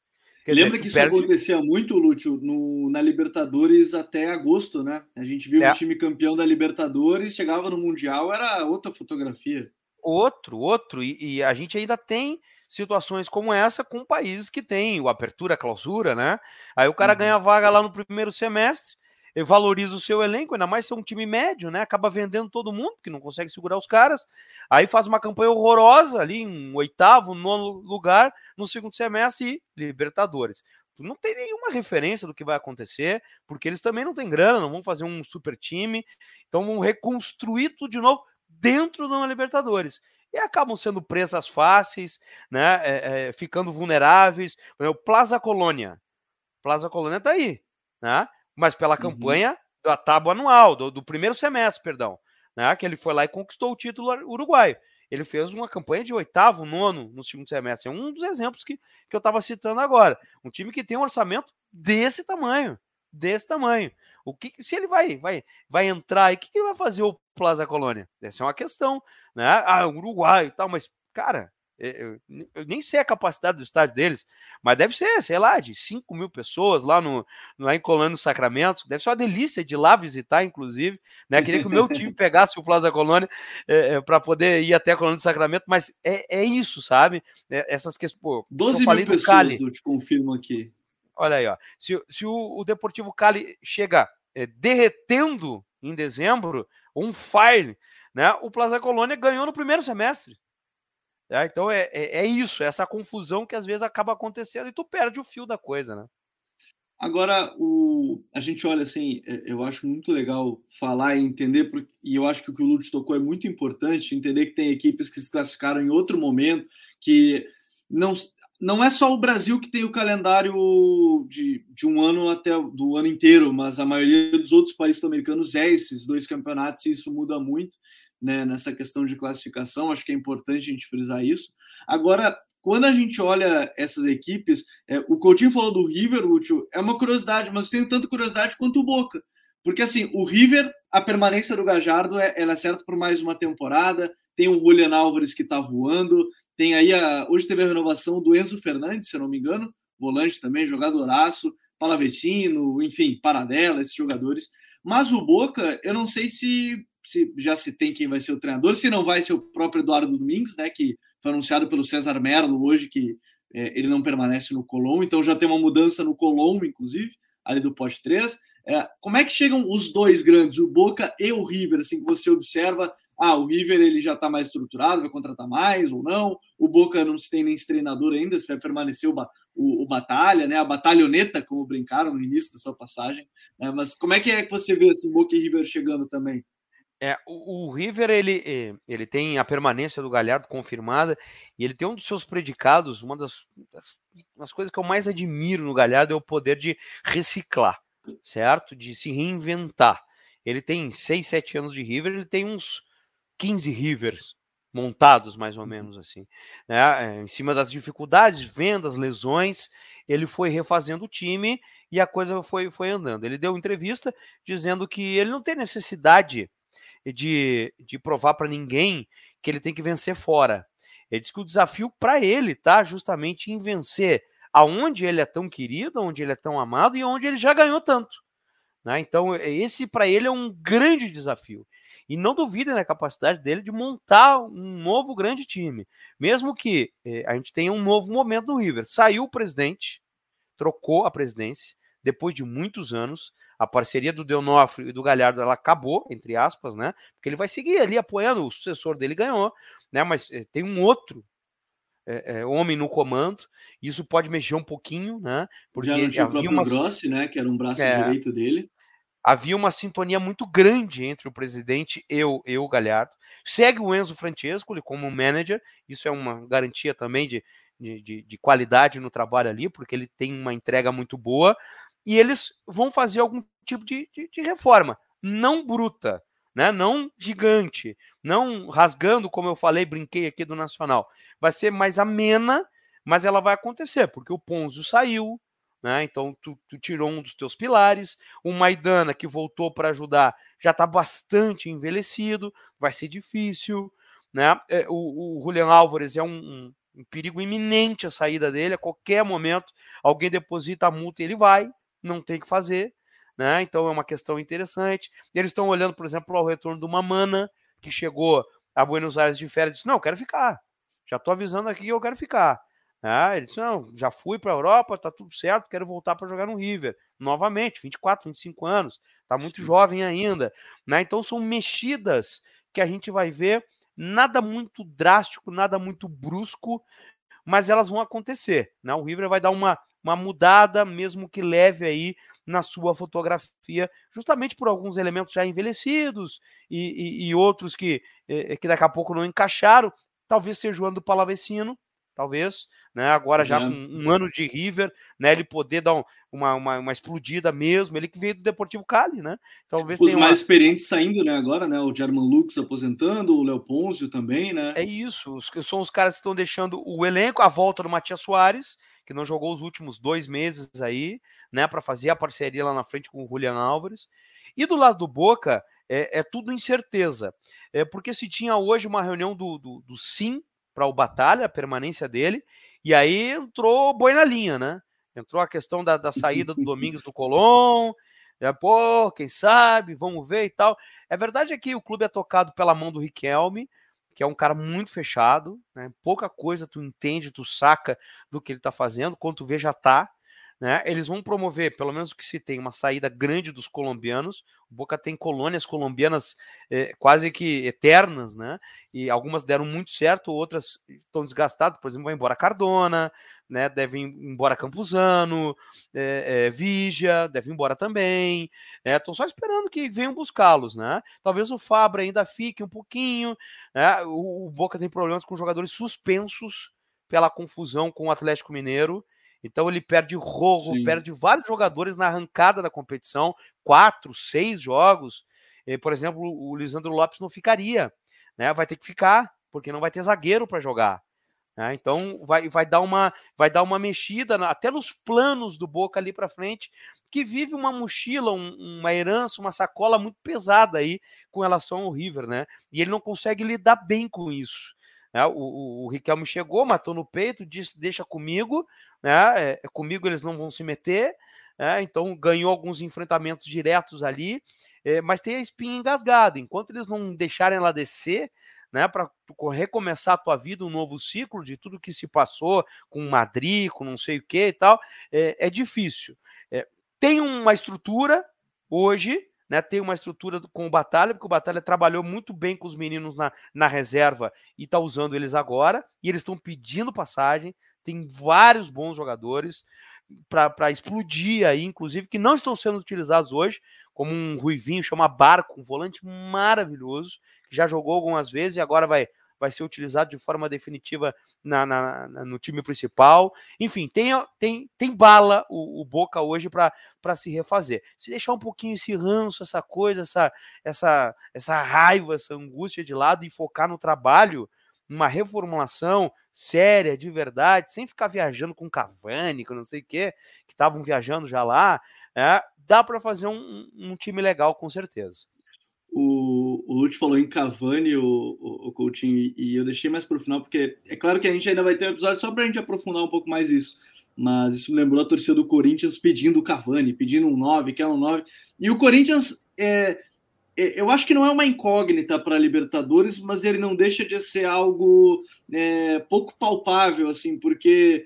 Quer Lembra dizer, que isso perde... acontecia muito, Lúcio, no, na Libertadores até agosto, né? A gente viu é. o time campeão da Libertadores, chegava no Mundial, era outra fotografia. Outro, outro. E, e a gente ainda tem situações como essa com países que têm o apertura, clausura, né? Aí o cara uhum. ganha vaga lá no primeiro semestre, valoriza o seu elenco, ainda mais ser um time médio, né? Acaba vendendo todo mundo, que não consegue segurar os caras. Aí faz uma campanha horrorosa ali, em oitavo, nono lugar no segundo semestre e Libertadores. Não tem nenhuma referência do que vai acontecer, porque eles também não têm grana, não vão fazer um super time, então vão reconstruir tudo de novo dentro da Libertadores e acabam sendo presas fáceis, né? É, é, ficando vulneráveis. O Plaza Colônia. Plaza Colônia tá aí, né? Mas pela uhum. campanha da tábua anual, do, do, primeiro semestre, perdão, né? Que ele foi lá e conquistou o título uruguaio. Ele fez uma campanha de oitavo, nono no segundo semestre. É um dos exemplos que, que eu estava citando agora. Um time que tem um orçamento desse tamanho. Desse tamanho. O que se ele vai vai vai entrar e o que, que ele vai fazer o Plaza Colônia? Essa é uma questão, né? Ah, Uruguai e tal, mas cara, eu, eu, nem sei a capacidade do estádio deles, mas deve ser, sei lá, de 5 mil pessoas lá, no, lá em Colônia Sacramento. Deve ser uma delícia de lá visitar, inclusive. Né? Queria que o meu time pegasse o Plaza Colônia é, é, para poder ir até a Colônia do Sacramento, mas é, é isso, sabe? É, essas questões. Pô, 12 mil pessoas, Cali, eu te confirmo aqui. Olha aí, ó. Se, se o, o Deportivo Cali chega é, derretendo em dezembro, um fire, né? O Plaza Colônia ganhou no primeiro semestre. É, então é, é, é, isso, é essa confusão que às vezes acaba acontecendo e tu perde o fio da coisa, né? Agora, o, a gente olha assim, é, eu acho muito legal falar e entender, e eu acho que o que o Lutz tocou é muito importante, entender que tem equipes que se classificaram em outro momento, que não, não é só o Brasil que tem o calendário de, de um ano até do ano inteiro, mas a maioria dos outros países americanos é esses dois campeonatos e isso muda muito né, nessa questão de classificação. Acho que é importante a gente frisar isso. Agora, quando a gente olha essas equipes, é, o Coutinho falou do River, Lúcio, é uma curiosidade, mas eu tenho tanta curiosidade quanto o Boca. Porque, assim, o River, a permanência do Gajardo é, ela é certa por mais uma temporada. Tem o Julian Álvares que está voando. Tem aí, a, hoje teve a renovação do Enzo Fernandes, se eu não me engano, volante também, jogadoraço, Palavecino, enfim, Paradela, esses jogadores. Mas o Boca, eu não sei se se já se tem quem vai ser o treinador, se não vai ser o próprio Eduardo Domingues, né, que foi anunciado pelo César Merlo hoje que é, ele não permanece no Colom, então já tem uma mudança no Colom, inclusive, ali do pote 3. É, como é que chegam os dois grandes, o Boca e o River, assim que você observa, ah, o River ele já está mais estruturado, vai contratar mais ou não, o Boca não se tem nem treinador ainda, se vai permanecer o, o, o Batalha, né, a batalhoneta, como brincaram no início da sua passagem, né, mas como é que é que você vê assim, Boca e River chegando também? É, o, o, River ele, eh, ele tem a permanência do Galhardo confirmada e ele tem um dos seus predicados, uma das, das, das coisas que eu mais admiro no Galhardo é o poder de reciclar, certo? De se reinventar. Ele tem 6, 7 anos de River, ele tem uns 15 Rivers montados, mais ou uhum. menos assim. Né? Em cima das dificuldades, vendas, lesões, ele foi refazendo o time e a coisa foi, foi andando. Ele deu entrevista dizendo que ele não tem necessidade de, de provar para ninguém que ele tem que vencer fora. Ele diz que o desafio para ele está justamente em vencer aonde ele é tão querido, onde ele é tão amado e onde ele já ganhou tanto. Né? Então, esse para ele é um grande desafio. E não duvidem da capacidade dele de montar um novo grande time. Mesmo que eh, a gente tenha um novo momento no River. Saiu o presidente, trocou a presidência, depois de muitos anos. A parceria do Deonofre e do Galhardo ela acabou, entre aspas, né? Porque ele vai seguir ali apoiando, o sucessor dele ganhou, né? Mas eh, tem um outro é, é, homem no comando. Isso pode mexer um pouquinho, né? Porque Já não tinha havia uma Grossi, né? Que era um braço é, direito dele. Havia uma sintonia muito grande entre o presidente e o, e o Galhardo. Segue o Enzo Francesco como manager, isso é uma garantia também de, de, de, qualidade no trabalho ali, porque ele tem uma entrega muito boa. E eles vão fazer algum tipo de, de, de reforma, não bruta, né? Não gigante, não rasgando, como eu falei, brinquei aqui do Nacional. Vai ser mais amena, mas ela vai acontecer, porque o Ponzo saiu, né? Então tu, tu, tirou um dos teus pilares. O Maidana, que voltou para ajudar, já está bastante envelhecido, vai ser difícil. Né? É, o, o Julian Álvares é um, um, um, perigo iminente a saída dele. A qualquer momento alguém deposita a multa e ele vai, não tem que fazer né? Então é uma questão interessante. Eles estão olhando, por exemplo, ao retorno do Mamana, que chegou a Buenos Aires de férias e disse: Não, eu quero ficar. Já estou avisando aqui que eu quero ficar. Ah, ele disse: Não, já fui para a Europa, tá tudo certo, quero voltar para jogar no River. Novamente, 24, 25 anos, tá muito Sim. jovem ainda. Né? Então são mexidas que a gente vai ver, nada muito drástico, nada muito brusco, mas elas vão acontecer. Né? O River vai dar uma, uma mudada, mesmo que leve aí na sua fotografia, justamente por alguns elementos já envelhecidos e, e, e outros que, eh, que daqui a pouco não encaixaram. Talvez seja o ano do Palavecino, talvez, né? Agora já com um ano de River, né? Ele poder dar um, uma, uma, uma, explodida mesmo, ele que veio do Deportivo Cali, né? Talvez Os mais uma... experientes saindo, né? Agora, né? O German Lux aposentando, o Léo Ponzio também, né? É isso, os, são os caras que estão deixando o elenco, a volta do Matias Soares, que não jogou os últimos dois meses aí, né? Para fazer a parceria lá na frente com o Julian Álvares. E do lado do Boca, é, é tudo incerteza. É porque se tinha hoje uma reunião do, do, do Sim para o Batalha, a permanência dele, e aí entrou boi na linha, né? Entrou a questão da, da saída do Domingos do Colón, é, pô, quem sabe, vamos ver e tal. É verdade é que o clube é tocado pela mão do Riquelme, que é um cara muito fechado, né? pouca coisa tu entende, tu saca do que ele tá fazendo, quando tu vê já tá. Né? Eles vão promover, pelo menos que se tem, uma saída grande dos colombianos. O Boca tem colônias colombianas é, quase que eternas, né? E algumas deram muito certo, outras estão desgastadas. Por exemplo, vai embora Cardona, né? Deve ir embora Campuzano, é, é, Vigia, deve ir embora também. Estão só esperando que venham buscá-los, né? Talvez o Fabra ainda fique um pouquinho. Né? O, o Boca tem problemas com jogadores suspensos pela confusão com o Atlético Mineiro. Então ele perde Rojo, Sim. perde vários jogadores na arrancada da competição, quatro, seis jogos. E, por exemplo, o Lisandro Lopes não ficaria, né? Vai ter que ficar, porque não vai ter zagueiro para jogar. Né? Então vai, vai, dar uma, vai dar uma mexida até nos planos do Boca ali para frente, que vive uma mochila, um, uma herança, uma sacola muito pesada aí com relação ao River, né? E ele não consegue lidar bem com isso. Né? O, o, o, Riquelme chegou, matou no peito, disse: deixa comigo, né? É, comigo eles não vão se meter. Né? Então ganhou alguns enfrentamentos diretos ali, é, mas tem a espinha engasgada. Enquanto eles não deixarem ela descer, né, para recomeçar a tua vida, um novo ciclo de tudo que se passou com Madrid, com não sei o que e tal, é, é difícil. É, tem uma estrutura hoje, né, tem uma estrutura com o Batalha, porque o Batalha trabalhou muito bem com os meninos na, na reserva e está usando eles agora, e eles estão pedindo passagem, tem vários bons jogadores para explodir aí, inclusive, que não estão sendo utilizados hoje, como um Ruivinho, chama Barco, um volante maravilhoso, que já jogou algumas vezes e agora vai vai ser utilizado de forma definitiva na, na, na no time principal. Enfim, tem, tem, tem bala o, o Boca hoje para se refazer. Se deixar um pouquinho esse ranço, essa coisa, essa, essa, essa raiva, essa angústia de lado e focar no trabalho, numa reformulação séria, de verdade, sem ficar viajando com Cavani, com não sei o quê, que estavam viajando já lá, é, dá para fazer um, um time legal com certeza. O O, Lute falou em Cavani, o, o, o Coutinho, e eu deixei mais para o final, porque é claro que a gente ainda vai ter um episódio só para a gente aprofundar um pouco mais isso. Mas isso me lembrou a torcida do Corinthians pedindo o Cavani, pedindo um 9, que é um 9. E o Corinthians, é, é, eu acho que não é uma incógnita para Libertadores, mas ele não deixa de ser algo é, pouco palpável, assim, porque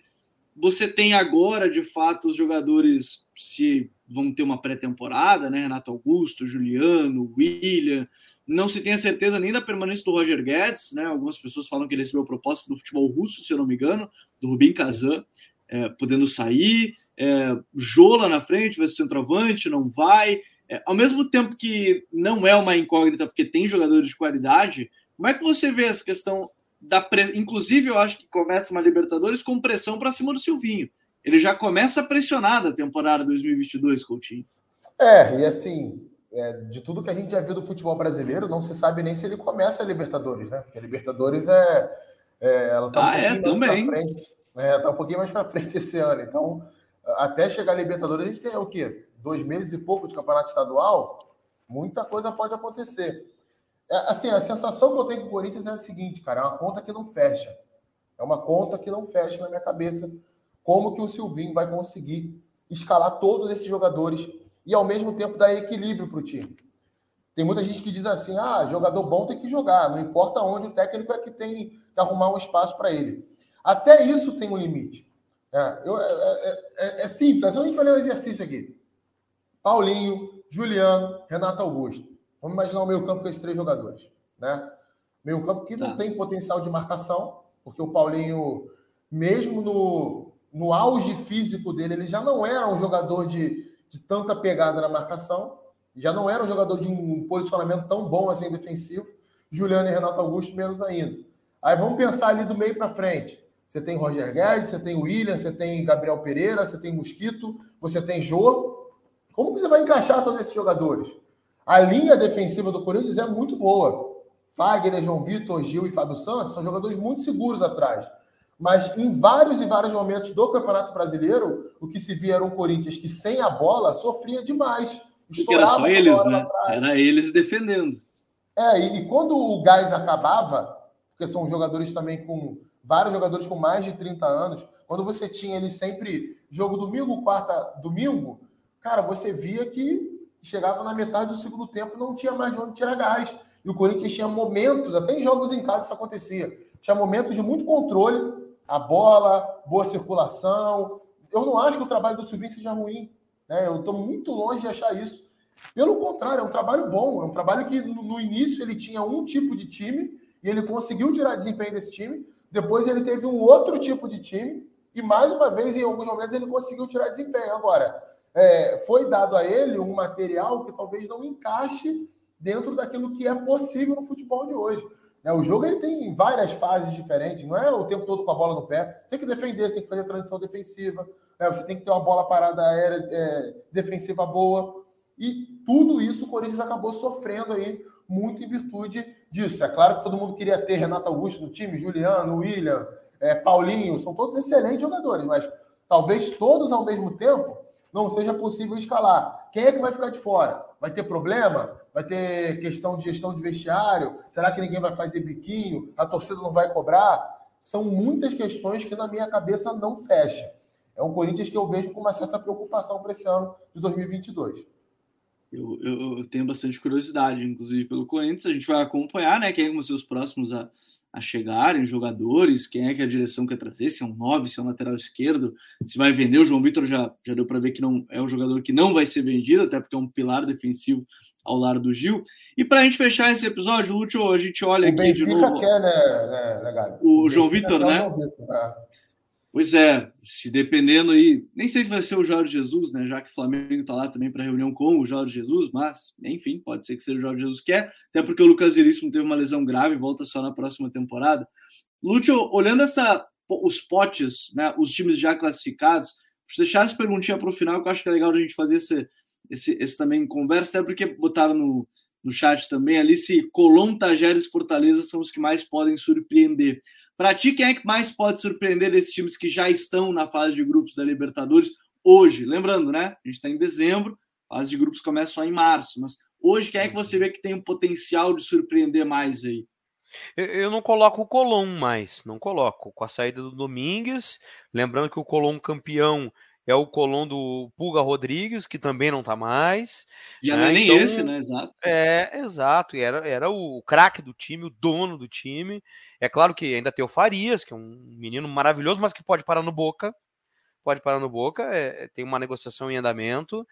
você tem agora, de fato, os jogadores se vão ter uma pré-temporada, né? Renato Augusto, Juliano, William. Não se tem a certeza nem da permanência do Roger Guedes, né? Algumas pessoas falam que ele recebeu proposta do futebol russo, se eu não me engano, do Rubin Kazan, é, podendo sair. É, Jola na frente, vai ser centroavante, não vai. É, ao mesmo tempo que não é uma incógnita, porque tem jogadores de qualidade, como é que você vê essa questão da. Pre... Inclusive, eu acho que começa uma Libertadores com pressão para cima do Silvinho ele já começa pressionado a temporada 2022, Coutinho. É, e assim, é, de tudo que a gente já viu do futebol brasileiro, não se sabe nem se ele começa a Libertadores, né? Porque a Libertadores é. é ela tá um ah, é, também. Frente, é, tá um pouquinho mais para frente esse ano. Então, até chegar a Libertadores, a gente tem o quê? Dois meses e pouco de campeonato estadual? Muita coisa pode acontecer. É, assim, a sensação que eu tenho com o Corinthians é a seguinte, cara: é uma conta que não fecha. É uma conta que não fecha na minha cabeça como que o Silvinho vai conseguir escalar todos esses jogadores e ao mesmo tempo dar equilíbrio para o time. Tem muita gente que diz assim: ah, jogador bom tem que jogar, não importa onde o técnico é que tem que arrumar um espaço para ele. Até isso tem um limite. É, eu, é, é, é, é simples, a gente fazer um exercício aqui. Paulinho, Juliano, Renato Augusto. Vamos imaginar o meio campo com esses três jogadores. Né? Meio campo que não tá. tem potencial de marcação, porque o Paulinho, mesmo no, no auge físico dele, ele já não era um jogador de, de tanta pegada na marcação, já não era um jogador de um posicionamento tão bom assim defensivo. Juliano e Renato Augusto, menos ainda. Aí vamos pensar ali do meio para frente. Você tem Roger Guedes, você tem William, você tem Gabriel Pereira, você tem Mosquito, você tem Jô. Como que você vai encaixar todos esses jogadores? A linha defensiva do Corinthians é muito boa. Fagner, João Vitor, Gil e Fábio Santos são jogadores muito seguros atrás. Mas em vários e vários momentos do Campeonato Brasileiro, o que se via era um Corinthians que sem a bola sofria demais. Porque era só eles, né? Era eles defendendo. É, e, e, quando o gás acabava, porque são jogadores também com vários jogadores com mais de 30 anos, quando você tinha eles sempre jogo domingo, quarta, domingo, cara, você via que chegava na metade do segundo tempo não tinha mais de onde tirar gás. E o Corinthians tinha momentos, até em jogos em casa isso acontecia, tinha momentos de muito controle, a bola, boa circulação. Eu não acho que o trabalho do Silvinho seja ruim. Né? Eu estou muito longe de achar isso. Pelo contrário, é um trabalho bom. É um trabalho que no início ele tinha um tipo de time e ele conseguiu tirar desempenho desse time. Depois ele teve um outro tipo de time e mais uma vez, em alguns momentos, ele conseguiu tirar desempenho. Agora, é, foi dado a ele um material que talvez não encaixe dentro daquilo que é possível no futebol de hoje. Né? O jogo ele tem várias fases diferentes, não é o tempo todo com a bola no pé. Você tem que defender, você tem que fazer transição defensiva, né? você tem que ter uma bola parada aérea é, defensiva boa. E tudo isso o Corinthians acabou sofrendo aí muito em virtude disso. É claro que todo mundo queria ter Renato Augusto no time, Juliano, William, é, Paulinho, são todos excelentes jogadores, mas talvez todos ao mesmo tempo não seja possível escalar. Quem é que vai ficar de fora? Vai ter problema? Vai ter questão de gestão de vestiário? Será que ninguém vai fazer biquinho? A torcida não vai cobrar? São muitas questões que na minha cabeça não fecham. É um Corinthians que eu vejo com uma certa preocupação para esse ano de 2022. Eu, eu, eu, tenho bastante curiosidade, inclusive, pelo Corinthians. A gente vai acompanhar, né? Quem vão ser os próximos a, a chegarem, jogadores, quem é que a direção quer trazer, se é um 9, se é um lateral esquerdo, se vai vender. O João Vitor já, já deu para ver que não é um jogador que não vai ser vendido, até porque é um pilar defensivo ao lado do Gil. E para a gente fechar esse episódio, Lúcio, a gente olha o aqui Benfica de novo. Quer, né, né, né o, o João Vitor, né? João Vitor, é. Pois é, se dependendo aí, nem sei se vai ser o Jorge Jesus, né? Já que o Flamengo está lá também para reunião com o Jorge Jesus, mas enfim, pode ser que seja o Jorge Jesus que é, até porque o Lucas Veríssimo teve uma lesão grave, volta só na próxima temporada. Lúcio, olhando essa, os potes, né? Os times já classificados, vou deixar essa perguntinha para o final, que eu acho que é legal a gente fazer esse, esse, esse também conversa, até porque botaram no, no chat também ali se Colom, Tajeres e Fortaleza são os que mais podem surpreender. Para ti, quem é que mais pode surpreender desses times que já estão na fase de grupos da Libertadores hoje? Lembrando, né? A gente está em dezembro, a fase de grupos começa só em março, mas Hoje, quem é que você vê que tem o potencial de surpreender mais aí? Eu não coloco o Colom mais, não coloco. Com a saída do Domingues, lembrando que o Colom campeão é o Colom do Pulga Rodrigues, que também não está mais. Já né? não é nem então, esse, né? Exato. É, exato. E era, era o craque do time, o dono do time. É claro que ainda tem o Farias, que é um menino maravilhoso, mas que pode parar no boca. Pode parar no boca, é, tem uma negociação em andamento.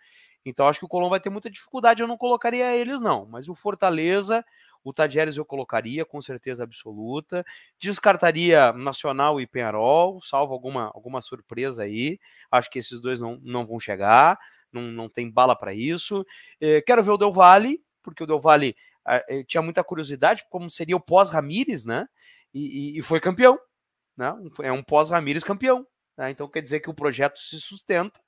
Então acho que o Colom vai ter muita dificuldade. Eu não colocaria eles, não. Mas o Fortaleza o Tadieres eu colocaria com certeza absoluta. Descartaria Nacional e Penharol, salvo alguma, alguma surpresa aí. Acho que esses dois não, não vão chegar, não, não tem bala para isso. Eh, quero ver o Del Valle, porque o Del Valle eh, tinha muita curiosidade como seria o pós-Ramires, né? E, e, e, foi campeão. Né? É um pós-Ramires campeão. Né? Então quer dizer que o projeto se sustenta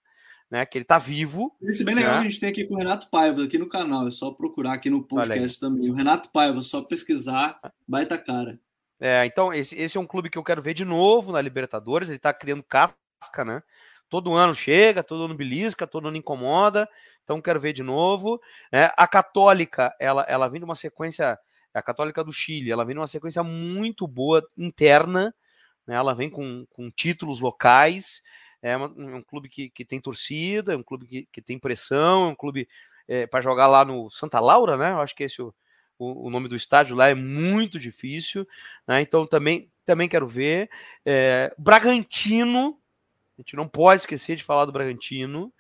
né? Que ele tá vivo. Esse é bem legal, né? a gente tem aqui com o Renato Paiva aqui no canal, é só procurar aqui no podcast também. O Renato Paiva, só pesquisar, baita cara. É, então esse, esse é um clube que eu quero ver de novo na Libertadores, ele tá criando casca, né? Todo ano chega, todo ano belisca, todo ano incomoda, então quero ver de novo. É, a Católica, ela, ela vem de uma sequência, a Católica do Chile, ela vem de uma sequência muito boa interna, né? ela vem com, com títulos locais, é, uma, é um clube que, que tem torcida, é um clube que, que tem pressão, é um clube é, para jogar lá no Santa Laura, né? Eu acho que esse é o, o, o, nome do estádio lá é muito difícil, né? Então também, também quero ver. É, Bragantino, a gente não pode esquecer de falar do Bragantino,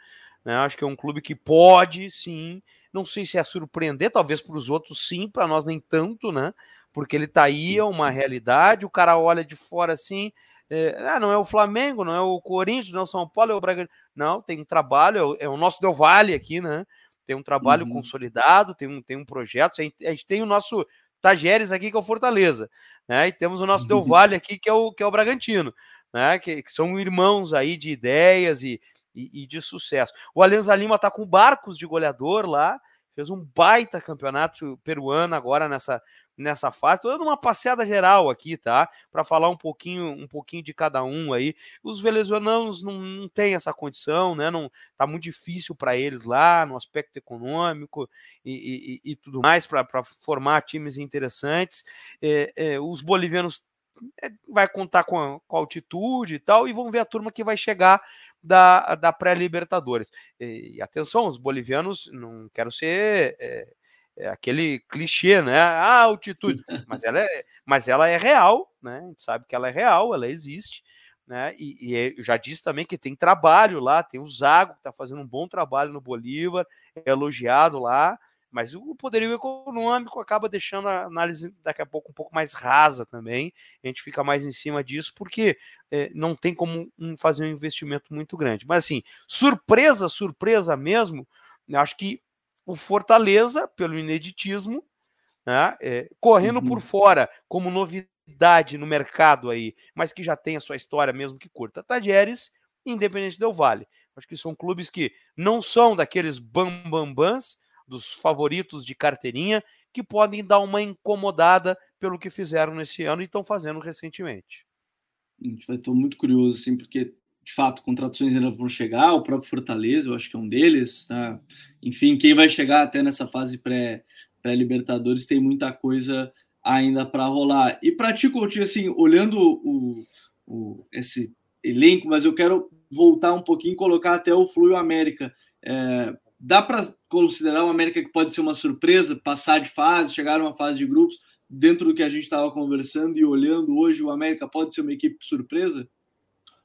né? Acho que é um clube que pode, sim. Não sei se é surpreender, talvez para os outros sim, para nós nem tanto, né? Porque ele tá aí, é uma realidade, o cara olha de fora assim, é, ah, não é o Flamengo, não é o Corinthians, não é o São Paulo, é o Bragantino. Não, tem um trabalho, é o, nosso Del Valle aqui, né? Tem um trabalho uhum. consolidado, tem um, tem um projeto. A gente, a gente, tem o nosso Tajeres aqui, que é o Fortaleza, né? E temos o nosso uhum. Del Valle aqui, que é o, que é o Bragantino, né? Que, que são irmãos aí de ideias e, e, e de sucesso. O Alianza Lima tá com barcos de goleador lá, fez um baita campeonato peruano agora nessa, nessa fase. Estou dando uma passeada geral aqui, tá? Para falar um pouquinho, um pouquinho de cada um aí. Os venezuelanos não, não têm essa condição, né? Não tá muito difícil para eles lá no aspecto econômico e, e, e tudo mais para formar times interessantes. É, é, os bolivianos é, vai contar com a, com a, altitude e tal, e vão ver a turma que vai chegar da, da pré-Libertadores. E, atenção, os bolivianos, não quero ser é, é aquele clichê, né? Ah, altitude. Mas ela é, mas ela é real, né? A gente sabe que ela é real, ela existe. Né? E, e eu já disse também que tem trabalho lá, tem o Zago que está fazendo um bom trabalho no Bolívar, é elogiado lá, mas o poderio econômico acaba deixando a análise daqui a pouco um pouco mais rasa também. A gente fica mais em cima disso porque é, não tem como fazer um investimento muito grande. Mas assim, surpresa, surpresa mesmo, acho que o Fortaleza, pelo ineditismo, né, é, correndo uhum. por fora como novidade no mercado aí, mas que já tem a sua história mesmo que curta. Tadieres, Independente Del Vale. Acho que são clubes que não são daqueles bambambãs, dos favoritos de carteirinha, que podem dar uma incomodada pelo que fizeram nesse ano e estão fazendo recentemente. Estou muito curioso, assim, porque de fato, contratações ainda vão chegar, o próprio Fortaleza, eu acho que é um deles. Tá? Enfim, quem vai chegar até nessa fase pré-Libertadores pré tem muita coisa ainda para rolar. E para ti, Coutinho, assim, olhando o, o, esse elenco, mas eu quero voltar um pouquinho colocar até o Fluio América. É, dá para considerar o América que pode ser uma surpresa, passar de fase, chegar a uma fase de grupos, dentro do que a gente estava conversando e olhando hoje, o América pode ser uma equipe surpresa?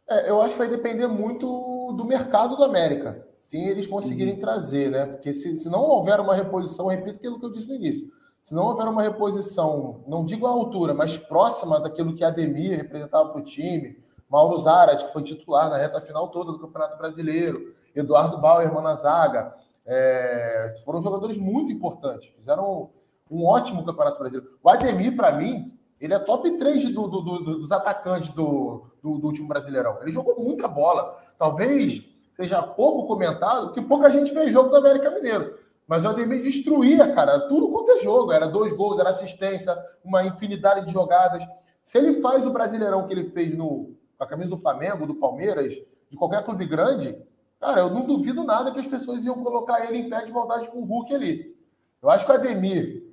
É, eu acho que vai depender muito do mercado do América. Quem eles conseguirem uhum. trazer, né? Porque se, se não houver uma reposição, repito aquilo que eu disse no início. Se não houver uma reposição, não digo à altura, mas próxima daquilo que a Ademir representava para o time, Mauro Zarat, que foi titular na reta final toda do Campeonato Brasileiro, Eduardo Bauer, na zaga, é, foram jogadores muito importantes, fizeram um ótimo Campeonato Brasileiro. O Ademir, para mim, ele é top 3 do, do, do, dos atacantes do, do, último Brasileirão. Ele jogou muita bola. Talvez seja pouco comentado, que pouca gente vê jogo do América Mineiro. Mas o Ademir destruía, cara, tudo quanto é jogo. Era dois gols, era assistência, uma infinidade de jogadas. Se ele faz o Brasileirão que ele fez no, com a camisa do Flamengo, do Palmeiras, de qualquer clube grande, cara, eu não duvido nada que as pessoas iam colocar ele em pé de igualdade com o Hulk ali. Eu acho que o Ademir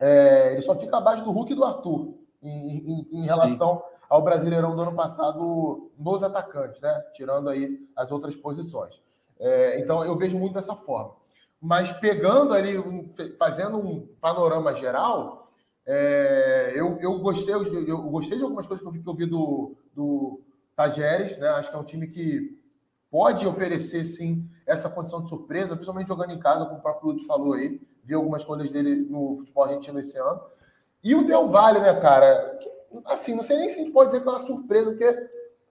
é, ele só fica abaixo do Hulk e do Arthur em, em, em relação Sim. ao Brasileirão do ano passado nos atacantes, né? Tirando aí as outras posições. É, então eu vejo muito dessa forma. Mas pegando ali, fazendo um panorama geral, é, eu, eu, gostei, eu, eu, gostei de algumas coisas que eu vi, que eu vi do, do Tajeres, né? Acho que é um time que pode oferecer sim essa condição de surpresa, principalmente jogando em casa, como o próprio Lutz falou aí. Vi algumas coisas dele no futebol argentino esse ano. E o Del Valle, né, cara? Que, assim, não sei nem se a gente pode dizer que é uma surpresa, porque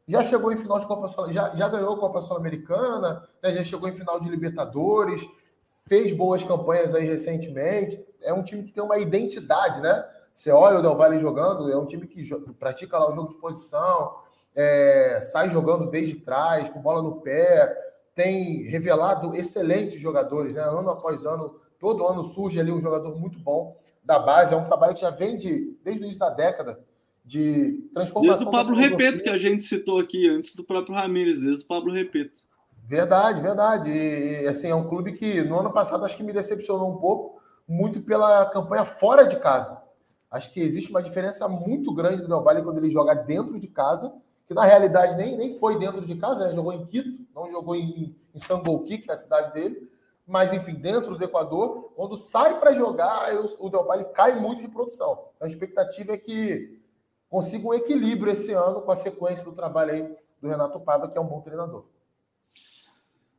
já chegou em final de Copa Sul, já, já ganhou a Copa Sul-Americana, né, já chegou em final de Libertadores, fez boas campanhas aí recentemente. É um time que tem uma identidade, né? Você olha o Del Valle jogando, é um time que pratica lá o jogo de posição, é, sai jogando desde trás, com bola no pé, tem revelado excelentes jogadores, né? Ano após ano, todo ano surge ali um jogador muito bom da base. É um trabalho que já vem de, desde o início da década de transformação. Desde o Pablo Repeto, que a gente citou aqui antes do próprio Ramires, desde o Pablo Repeto. Verdade, verdade. E, assim, é um clube que no ano passado acho que me decepcionou um pouco, muito pela campanha fora de casa. Acho que existe uma diferença muito grande do Del Valle quando ele joga dentro de casa que na realidade nem, nem foi dentro de casa, né? jogou em Quito, não jogou em, em Sangolqui, que é a cidade dele, mas enfim, dentro do Equador, quando sai para jogar, o Del Valle cai muito de produção. Então, a expectativa é que consiga um equilíbrio esse ano com a sequência do trabalho aí do Renato Pava, que é um bom treinador.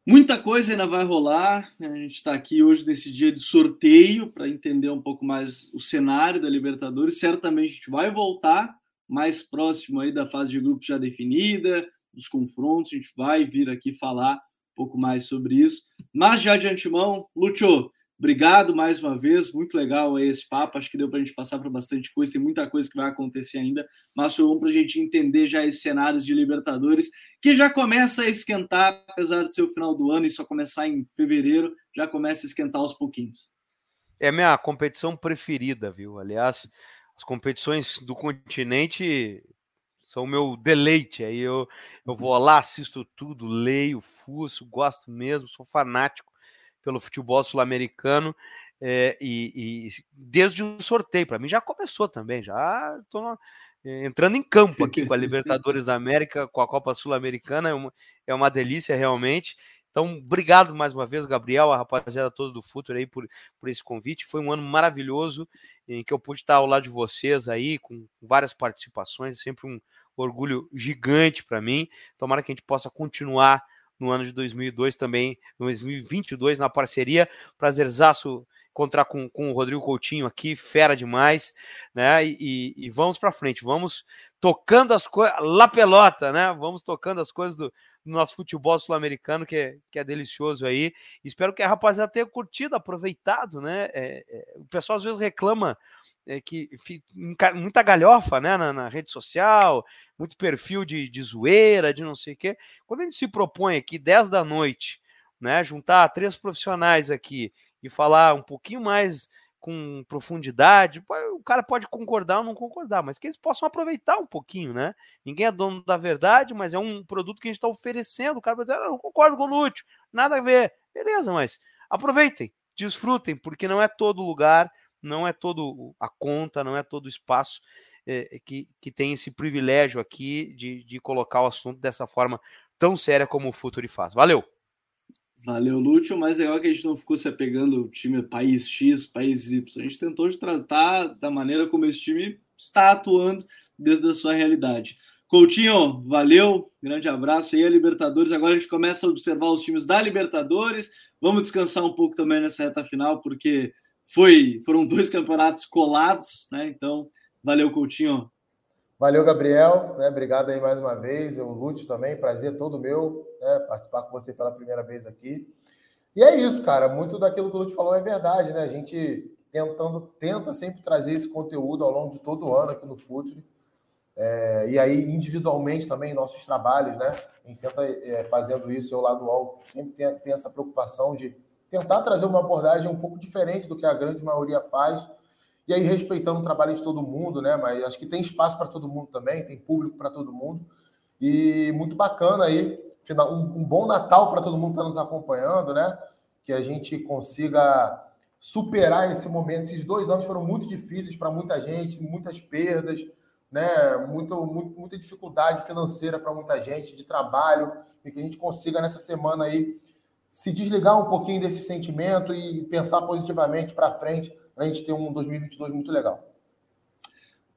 Muita coisa ainda vai rolar. Né? A gente está aqui hoje nesse dia de sorteio para entender um pouco mais o cenário da Libertadores. Certamente a gente vai voltar mais próximo aí da fase de grupos já definida, dos confrontos, a gente vai vir aqui falar um pouco mais sobre isso. Mas já de antemão, Lúcio, obrigado mais uma vez, muito legal esse papo, acho que deu para a gente passar por bastante coisa, tem muita coisa que vai acontecer ainda, mas foi bom para a gente entender já esses cenários de Libertadores, que já começa a esquentar, apesar de ser o final do ano e só começar em fevereiro, já começa a esquentar aos pouquinhos. É minha competição preferida, viu? Aliás, as competições do continente são o meu deleite. Aí eu, eu vou lá, assisto tudo, leio, fuço, gosto mesmo, sou fanático pelo futebol sul-americano. É, e, e, desde o sorteio, para mim já começou também, já estou eh, entrando em campo aqui com a Libertadores da América, com a Copa Sul-Americana, é uma, é uma delícia realmente. Então, obrigado mais uma vez, Gabriel, a rapaziada toda do Futuro aí por, por esse convite. Foi um ano maravilhoso em que eu pude estar ao lado de vocês aí, com várias participações, sempre um orgulho gigante para mim. Tomara que a gente possa continuar no ano de 2002 também, 2022 na parceria. Prazerzaço encontrar com, com o Rodrigo Coutinho aqui, fera demais, né? E, e, e vamos para frente, vamos tocando as coisas, lá pelota, né? Vamos tocando as coisas do, no nosso futebol sul-americano, que é, que é delicioso aí. Espero que a rapaziada tenha curtido, aproveitado, né? É, é, o pessoal às vezes reclama é, que muita galhofa né? Na, na, rede social, muito perfil de, de zoeira, de não sei o quê. Quando a gente se propõe aqui 10 da noite, né? Juntar três profissionais aqui e falar um pouquinho mais com profundidade, o cara pode concordar ou não concordar, mas que eles possam aproveitar um pouquinho, né? Ninguém é dono da verdade, mas é um produto que a gente está oferecendo. O cara vai dizer, ah, não concordo com o Lúcio, nada a ver. Beleza, mas aproveitem, desfrutem, porque não é todo lugar, não é todo a conta, não é todo o espaço é, que, que tem esse privilégio aqui de, de colocar o assunto dessa forma tão séria como o Futuri faz. Valeu! Valeu, Lúcio. Mas é legal que a gente não ficou se apegando ao time país X, país Y. A gente tentou tratar da maneira como esse time está atuando dentro da sua realidade. Coutinho, valeu, grande abraço aí a Libertadores. Agora a gente começa a observar os times da Libertadores. Vamos descansar um pouco também nessa reta final, porque foi, foram dois campeonatos colados, né? Então, valeu, Coutinho. Valeu, Gabriel. Né? Obrigado aí mais uma vez. O Lúcio também, prazer todo meu né? participar com você pela primeira vez aqui. E é isso, cara. Muito daquilo que o Lúcio falou é verdade, né? A gente tentando, tenta sempre trazer esse conteúdo ao longo de todo o ano aqui no Futre. É, e aí, individualmente também, nossos trabalhos, né? A gente tenta é, fazendo isso, eu lá do UOL, sempre tem, tem essa preocupação de tentar trazer uma abordagem um pouco diferente do que a grande maioria faz e aí respeitando o trabalho de todo mundo, né? Mas acho que tem espaço para todo mundo também, tem público para todo mundo. E muito bacana aí, um, um bom Natal para todo mundo que está nos acompanhando, né? Que a gente consiga superar esse momento. Esses dois anos foram muito difíceis para muita gente, muitas perdas, né? Muito, muito, muita dificuldade financeira para muita gente, de trabalho, e que a gente consiga nessa semana aí se desligar um pouquinho desse sentimento e pensar positivamente para frente, para a gente ter um 2022 muito legal.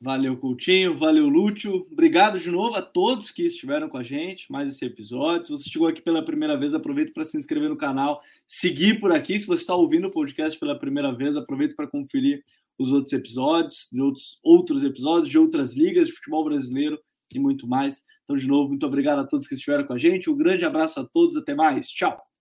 Valeu, Coutinho. Valeu, Lúcio. Obrigado de novo a todos que estiveram com a gente mais esse episódio. Se você chegou aqui pela primeira vez, aproveita para se inscrever no canal, seguir por aqui. Se você está ouvindo o podcast pela primeira vez, aproveita para conferir os outros episódios, de outros, outros episódios de outras ligas de futebol brasileiro e muito mais. Então, de novo, muito obrigado a todos que estiveram com a gente. Um grande abraço a todos. Até mais. Tchau.